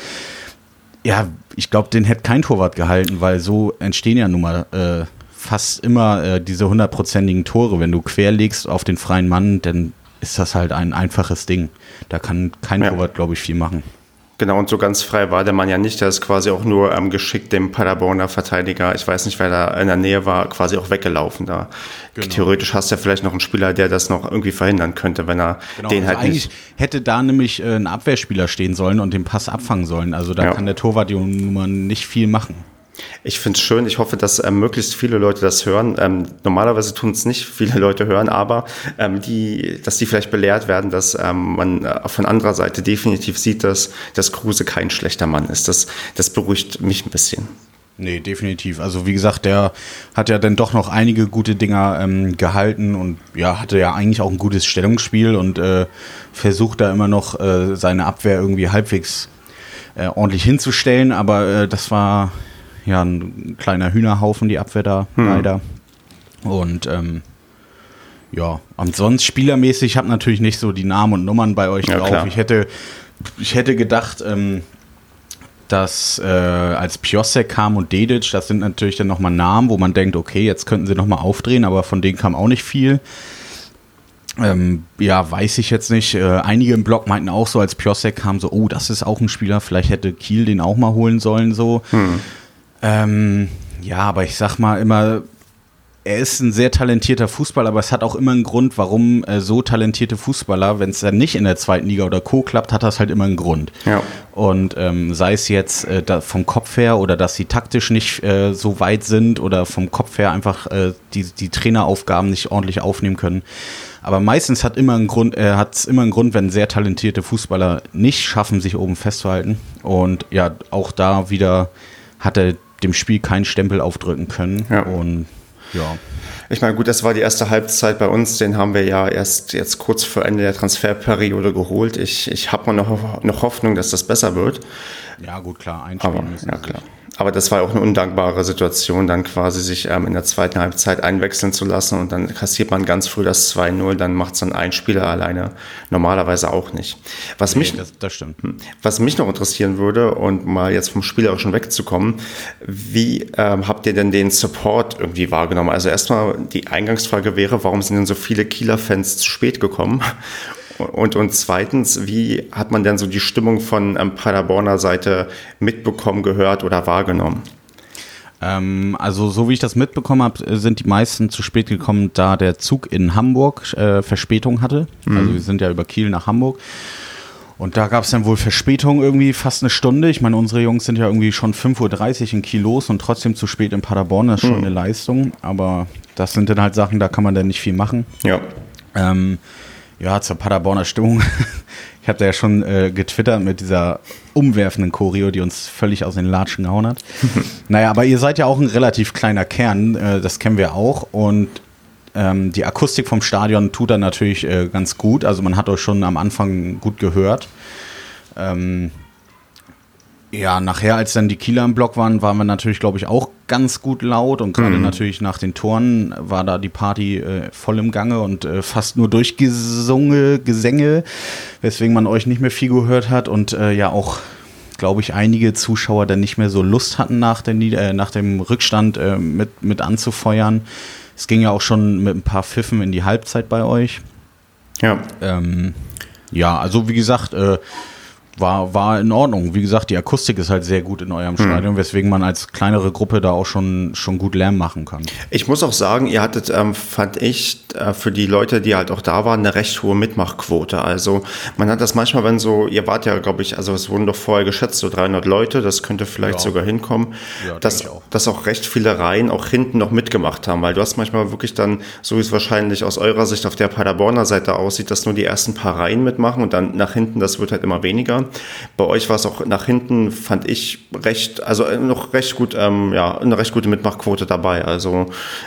ja, ich glaube, den hätte kein Torwart gehalten, weil so entstehen ja nun mal äh, fast immer äh, diese hundertprozentigen Tore. Wenn du querlegst auf den freien Mann, dann ist das halt ein einfaches Ding. Da kann kein ja. Torwart, glaube ich, viel machen. Genau, und so ganz frei war der Mann ja nicht. Der ist quasi auch nur ähm, geschickt dem Paderborner Verteidiger, ich weiß nicht, wer da in der Nähe war, quasi auch weggelaufen. Da genau. Theoretisch hast du ja vielleicht noch einen Spieler, der das noch irgendwie verhindern könnte, wenn er genau, den also halt eigentlich nicht. Hätte da nämlich äh, ein Abwehrspieler stehen sollen und den Pass abfangen sollen. Also da ja. kann der Torwart Nummer nicht viel machen. Ich finde es schön. Ich hoffe, dass ähm, möglichst viele Leute das hören. Ähm, normalerweise tun es nicht viele Leute hören, aber ähm, die, dass die vielleicht belehrt werden, dass ähm, man äh, von anderer Seite definitiv sieht, dass, dass Kruse kein schlechter Mann ist. Das, das beruhigt mich ein bisschen. Nee, definitiv. Also wie gesagt, der hat ja dann doch noch einige gute Dinger ähm, gehalten und ja, hatte ja eigentlich auch ein gutes Stellungsspiel und äh, versucht da immer noch äh, seine Abwehr irgendwie halbwegs äh, ordentlich hinzustellen, aber äh, das war ja ein kleiner Hühnerhaufen, die Abwehr da hm. leider. Und ähm, ja, ansonsten spielermäßig, ich habe natürlich nicht so die Namen und Nummern bei euch ja, drauf. Klar. Ich hätte, ich hätte gedacht, ähm, dass äh, als Piosek kam und Dedic, das sind natürlich dann nochmal Namen, wo man denkt, okay, jetzt könnten sie nochmal aufdrehen, aber von denen kam auch nicht viel. Ähm, ja, weiß ich jetzt nicht. Äh, einige im Blog meinten auch so, als Piosek kam, so, oh, das ist auch ein Spieler, vielleicht hätte Kiel den auch mal holen sollen, so. Hm. Ähm, ja, aber ich sag mal immer, er ist ein sehr talentierter Fußballer, aber es hat auch immer einen Grund, warum äh, so talentierte Fußballer, wenn es dann nicht in der zweiten Liga oder Co. klappt, hat das halt immer einen Grund. Ja. Und ähm, sei es jetzt äh, vom Kopf her oder dass sie taktisch nicht äh, so weit sind oder vom Kopf her einfach äh, die, die Traineraufgaben nicht ordentlich aufnehmen können. Aber meistens hat immer einen Grund, äh, hat es immer einen Grund, wenn sehr talentierte Fußballer nicht schaffen, sich oben festzuhalten. Und ja, auch da wieder hat er dem Spiel keinen Stempel aufdrücken können. Ja. Und ja. Ich meine, gut, das war die erste Halbzeit bei uns. Den haben wir ja erst jetzt kurz vor Ende der Transferperiode geholt. Ich, ich habe mal noch, noch Hoffnung, dass das besser wird. Ja, gut, klar. Einspielen Aber, müssen ja, klar. Aber das war auch eine undankbare Situation, dann quasi sich ähm, in der zweiten Halbzeit einwechseln zu lassen und dann kassiert man ganz früh das 2-0, dann macht es dann ein Spieler alleine normalerweise auch nicht. Was, nee, mich, das, das stimmt. Hm, was mich noch interessieren würde und mal jetzt vom Spielerischen wegzukommen, wie ähm, habt ihr denn den Support irgendwie wahrgenommen? Also erstmal die Eingangsfrage wäre, warum sind denn so viele Kieler Fans zu spät gekommen? Und, und zweitens, wie hat man denn so die Stimmung von ähm, Paderborner Seite mitbekommen, gehört oder wahrgenommen? Ähm, also so wie ich das mitbekommen habe, sind die meisten zu spät gekommen, da der Zug in Hamburg äh, Verspätung hatte. Mhm. Also wir sind ja über Kiel nach Hamburg. Und da gab es dann wohl Verspätung irgendwie fast eine Stunde. Ich meine, unsere Jungs sind ja irgendwie schon 5.30 Uhr in Kiel los und trotzdem zu spät in Paderborn. Das ist schon mhm. eine Leistung. Aber das sind dann halt Sachen, da kann man dann nicht viel machen. Ja. Ähm, ja, zur Paderborner Stimmung. Ich habe da ja schon äh, getwittert mit dieser umwerfenden Choreo, die uns völlig aus den Latschen gehauen hat. naja, aber ihr seid ja auch ein relativ kleiner Kern, äh, das kennen wir auch. Und ähm, die Akustik vom Stadion tut dann natürlich äh, ganz gut. Also man hat euch schon am Anfang gut gehört. Ähm, ja, nachher, als dann die Kieler im Block waren, waren wir natürlich, glaube ich, auch ganz gut laut und gerade mhm. natürlich nach den Toren war da die Party äh, voll im Gange und äh, fast nur durchgesungen, Gesänge, weswegen man euch nicht mehr viel gehört hat und äh, ja auch, glaube ich, einige Zuschauer dann nicht mehr so Lust hatten, nach, der, äh, nach dem Rückstand äh, mit, mit anzufeuern. Es ging ja auch schon mit ein paar Pfiffen in die Halbzeit bei euch. Ja. Ähm, ja, also wie gesagt, äh, war, war in Ordnung. Wie gesagt, die Akustik ist halt sehr gut in eurem hm. Stadion, weswegen man als kleinere Gruppe da auch schon, schon gut Lärm machen kann. Ich muss auch sagen, ihr hattet, ähm, fand ich, äh, für die Leute, die halt auch da waren, eine recht hohe Mitmachquote. Also man hat das manchmal, wenn so, ihr wart ja, glaube ich, also es wurden doch vorher geschätzt, so 300 Leute, das könnte vielleicht ja. sogar hinkommen, ja, dass, auch. dass auch recht viele Reihen auch hinten noch mitgemacht haben, weil du hast manchmal wirklich dann, so wie es wahrscheinlich aus eurer Sicht auf der Paderborner Seite aussieht, dass nur die ersten paar Reihen mitmachen und dann nach hinten, das wird halt immer weniger. Bei euch war es auch nach hinten, fand ich recht, also äh, noch recht gut, ähm, ja, eine recht gute Mitmachquote dabei. Also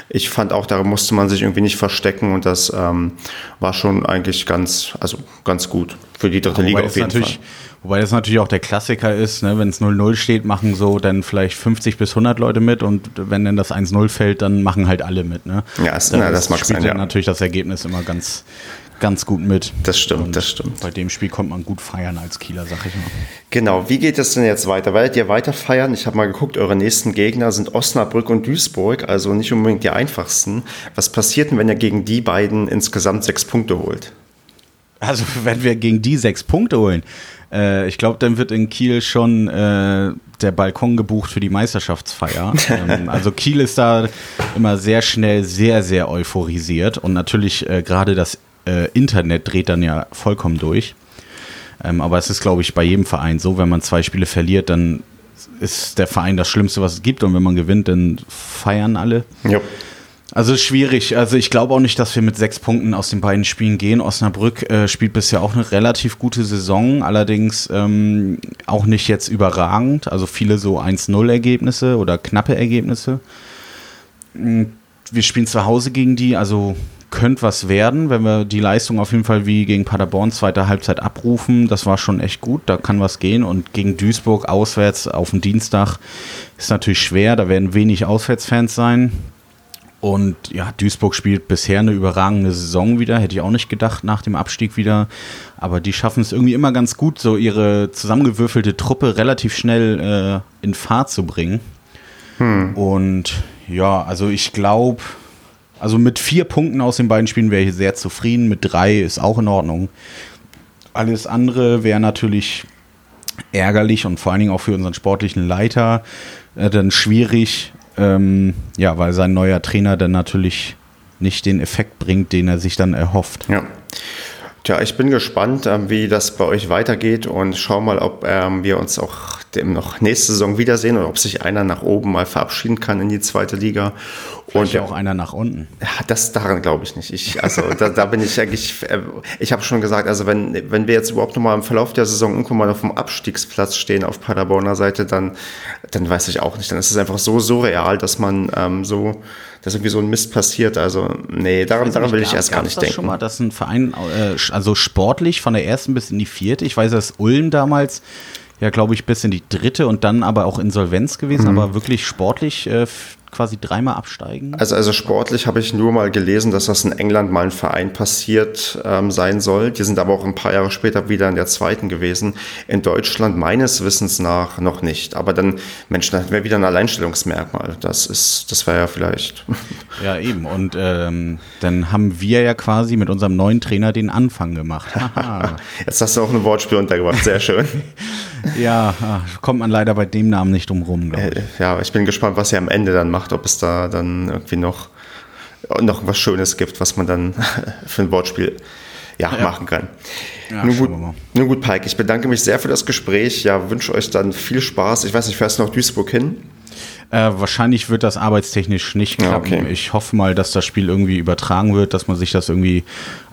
ich fand auch, da musste man sich irgendwie nicht verstecken und das ähm, war schon eigentlich ganz, also ganz gut für die dritte ja, Liga auf jeden Fall. Wobei das natürlich auch der Klassiker ist, ne? wenn es 0-0 steht, machen so dann vielleicht 50 bis 100 Leute mit und wenn dann das 1-0 fällt, dann machen halt alle mit. Ne? Ja, das, na, das mag sein, ja. natürlich das Ergebnis immer ganz, ganz gut mit. Das stimmt, und das stimmt. Bei dem Spiel kommt man gut feiern als Kieler, sag ich mal. Genau, wie geht es denn jetzt weiter? Werdet ihr weiter feiern? Ich habe mal geguckt, eure nächsten Gegner sind Osnabrück und Duisburg, also nicht unbedingt die einfachsten. Was passiert denn, wenn ihr gegen die beiden insgesamt sechs Punkte holt? Also, wenn wir gegen die sechs Punkte holen, äh, ich glaube, dann wird in Kiel schon äh, der Balkon gebucht für die Meisterschaftsfeier. ähm, also Kiel ist da immer sehr schnell sehr, sehr euphorisiert und natürlich äh, gerade das äh, Internet dreht dann ja vollkommen durch. Ähm, aber es ist, glaube ich, bei jedem Verein so, wenn man zwei Spiele verliert, dann ist der Verein das Schlimmste, was es gibt. Und wenn man gewinnt, dann feiern alle. Ja. Also schwierig. Also ich glaube auch nicht, dass wir mit sechs Punkten aus den beiden Spielen gehen. Osnabrück äh, spielt bisher auch eine relativ gute Saison, allerdings ähm, auch nicht jetzt überragend. Also viele so 1-0-Ergebnisse oder knappe Ergebnisse. Hm, wir spielen zu Hause gegen die, also könnte was werden, wenn wir die Leistung auf jeden Fall wie gegen Paderborn zweite Halbzeit abrufen. Das war schon echt gut, da kann was gehen. Und gegen Duisburg auswärts auf dem Dienstag ist natürlich schwer, da werden wenig Auswärtsfans sein. Und ja, Duisburg spielt bisher eine überragende Saison wieder, hätte ich auch nicht gedacht nach dem Abstieg wieder. Aber die schaffen es irgendwie immer ganz gut, so ihre zusammengewürfelte Truppe relativ schnell äh, in Fahrt zu bringen. Hm. Und ja, also ich glaube, also mit vier Punkten aus den beiden Spielen wäre ich sehr zufrieden. Mit drei ist auch in Ordnung. Alles andere wäre natürlich ärgerlich und vor allen Dingen auch für unseren sportlichen Leiter äh, dann schwierig, ähm, ja, weil sein neuer Trainer dann natürlich nicht den Effekt bringt, den er sich dann erhofft. Ja. Tja, ich bin gespannt, ähm, wie das bei euch weitergeht und schau mal, ob ähm, wir uns auch dem noch nächste Saison wiedersehen oder ob sich einer nach oben mal verabschieden kann in die zweite Liga. Und ja auch einer nach unten. Das daran glaube ich nicht. Ich, also da, da bin ich eigentlich, äh, ich habe schon gesagt, also wenn, wenn wir jetzt überhaupt noch mal im Verlauf der Saison irgendwo mal auf dem Abstiegsplatz stehen auf Paderborner Seite, dann, dann weiß ich auch nicht. Dann ist es einfach so surreal, dass man ähm, so, dass irgendwie so ein Mist passiert. Also nee, daran, daran will ich erst gar nicht das denken. schon mal, dass ein Verein, äh, also sportlich von der ersten bis in die vierte, ich weiß, dass Ulm damals ja, glaube ich, bis in die dritte und dann aber auch Insolvenz gewesen, mhm. aber wirklich sportlich äh, quasi dreimal absteigen? Also, also sportlich habe ich nur mal gelesen, dass das in England mal ein Verein passiert ähm, sein soll. Die sind aber auch ein paar Jahre später wieder in der zweiten gewesen. In Deutschland meines Wissens nach noch nicht. Aber dann, Mensch, dann wäre wieder ein Alleinstellungsmerkmal. Das ist, das wäre ja vielleicht. Ja, eben. Und ähm, dann haben wir ja quasi mit unserem neuen Trainer den Anfang gemacht. Jetzt hast du auch ein Wortspiel untergebracht. Sehr schön. ja, ah, kommt man leider bei dem Namen nicht umrum. Äh, ja, ich bin gespannt, was er am Ende dann macht, ob es da dann irgendwie noch, noch was Schönes gibt, was man dann für ein Wortspiel ja, ja. machen kann. Ja, nun, gut, nun gut, Pike, ich bedanke mich sehr für das Gespräch. Ja, wünsche euch dann viel Spaß. Ich weiß nicht, fährst du noch Duisburg hin? Äh, wahrscheinlich wird das arbeitstechnisch nicht klappen. Ja, okay. Ich hoffe mal, dass das Spiel irgendwie übertragen wird, dass man sich das irgendwie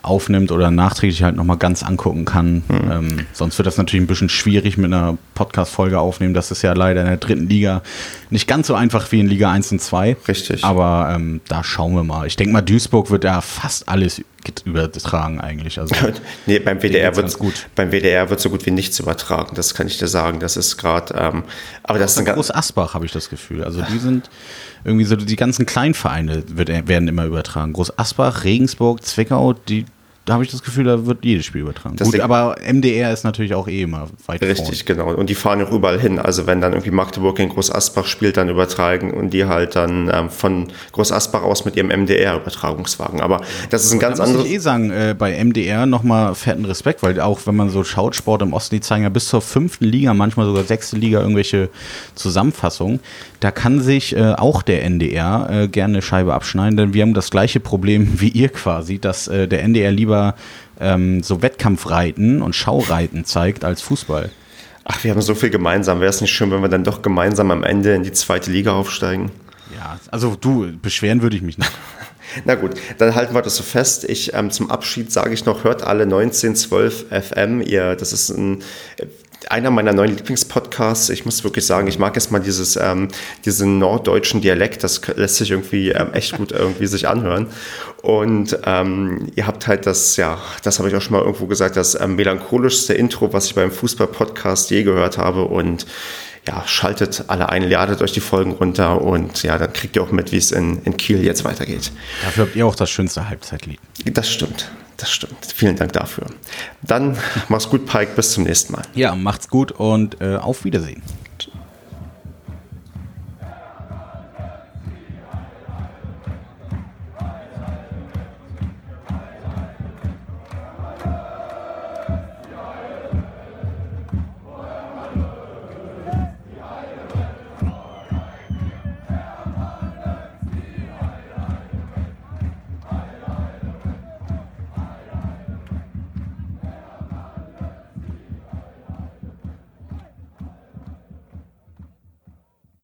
aufnimmt oder nachträglich halt nochmal ganz angucken kann. Mhm. Ähm, sonst wird das natürlich ein bisschen schwierig mit einer Podcast-Folge aufnehmen. Das ist ja leider in der dritten Liga nicht ganz so einfach wie in Liga 1 und 2. Richtig. Aber ähm, da schauen wir mal. Ich denke mal, Duisburg wird ja fast alles übertragen eigentlich. Also, nee, beim WDR wird gut. beim WDR wird so gut wie nichts übertragen. Das kann ich dir sagen. Das ist gerade. Ähm, aber das ist Groß Asbach habe ich das Gefühl. Also die sind irgendwie so die ganzen Kleinvereine wird, werden immer übertragen. Groß Asbach, Regensburg, Zwickau, die da habe ich das Gefühl, da wird jedes Spiel übertragen. Das Gut, aber MDR ist natürlich auch eh immer weit Richtig, vorn. genau. Und die fahren auch überall hin. Also wenn dann irgendwie Magdeburg in Groß Asbach spielt, dann übertragen und die halt dann ähm, von Groß Asbach aus mit ihrem MDR-Übertragungswagen. Aber das ist ein ganz anderes. Ich muss eh sagen, äh, bei MDR nochmal fetten Respekt, weil auch wenn man so schaut, Sport im Osten, die zeigen ja bis zur fünften Liga, manchmal sogar sechste Liga irgendwelche Zusammenfassungen. Da kann sich äh, auch der NDR äh, gerne eine Scheibe abschneiden, denn wir haben das gleiche Problem wie ihr quasi, dass äh, der NDR lieber ähm, so Wettkampfreiten und Schaureiten zeigt als Fußball. Ach, wir haben so viel gemeinsam. Wäre es nicht schön, wenn wir dann doch gemeinsam am Ende in die zweite Liga aufsteigen? Ja, also du, beschweren würde ich mich nicht. Na gut, dann halten wir das so fest. Ich ähm, zum Abschied sage ich noch, hört alle 1912 FM. Ihr, das ist ein einer meiner neuen Lieblingspodcasts. Ich muss wirklich sagen, ich mag jetzt mal dieses, ähm, diesen norddeutschen Dialekt. Das lässt sich irgendwie ähm, echt gut irgendwie sich anhören. Und ähm, ihr habt halt das, ja, das habe ich auch schon mal irgendwo gesagt, das ähm, melancholischste Intro, was ich beim Fußball-Podcast je gehört habe. Und ja, schaltet alle ein, ladet euch die Folgen runter und ja, dann kriegt ihr auch mit, wie es in, in Kiel jetzt weitergeht. Dafür habt ihr auch das schönste Halbzeitlied. Das stimmt. Das stimmt. Vielen Dank dafür. Dann mach's gut, Pike. Bis zum nächsten Mal. Ja, macht's gut und äh, auf Wiedersehen.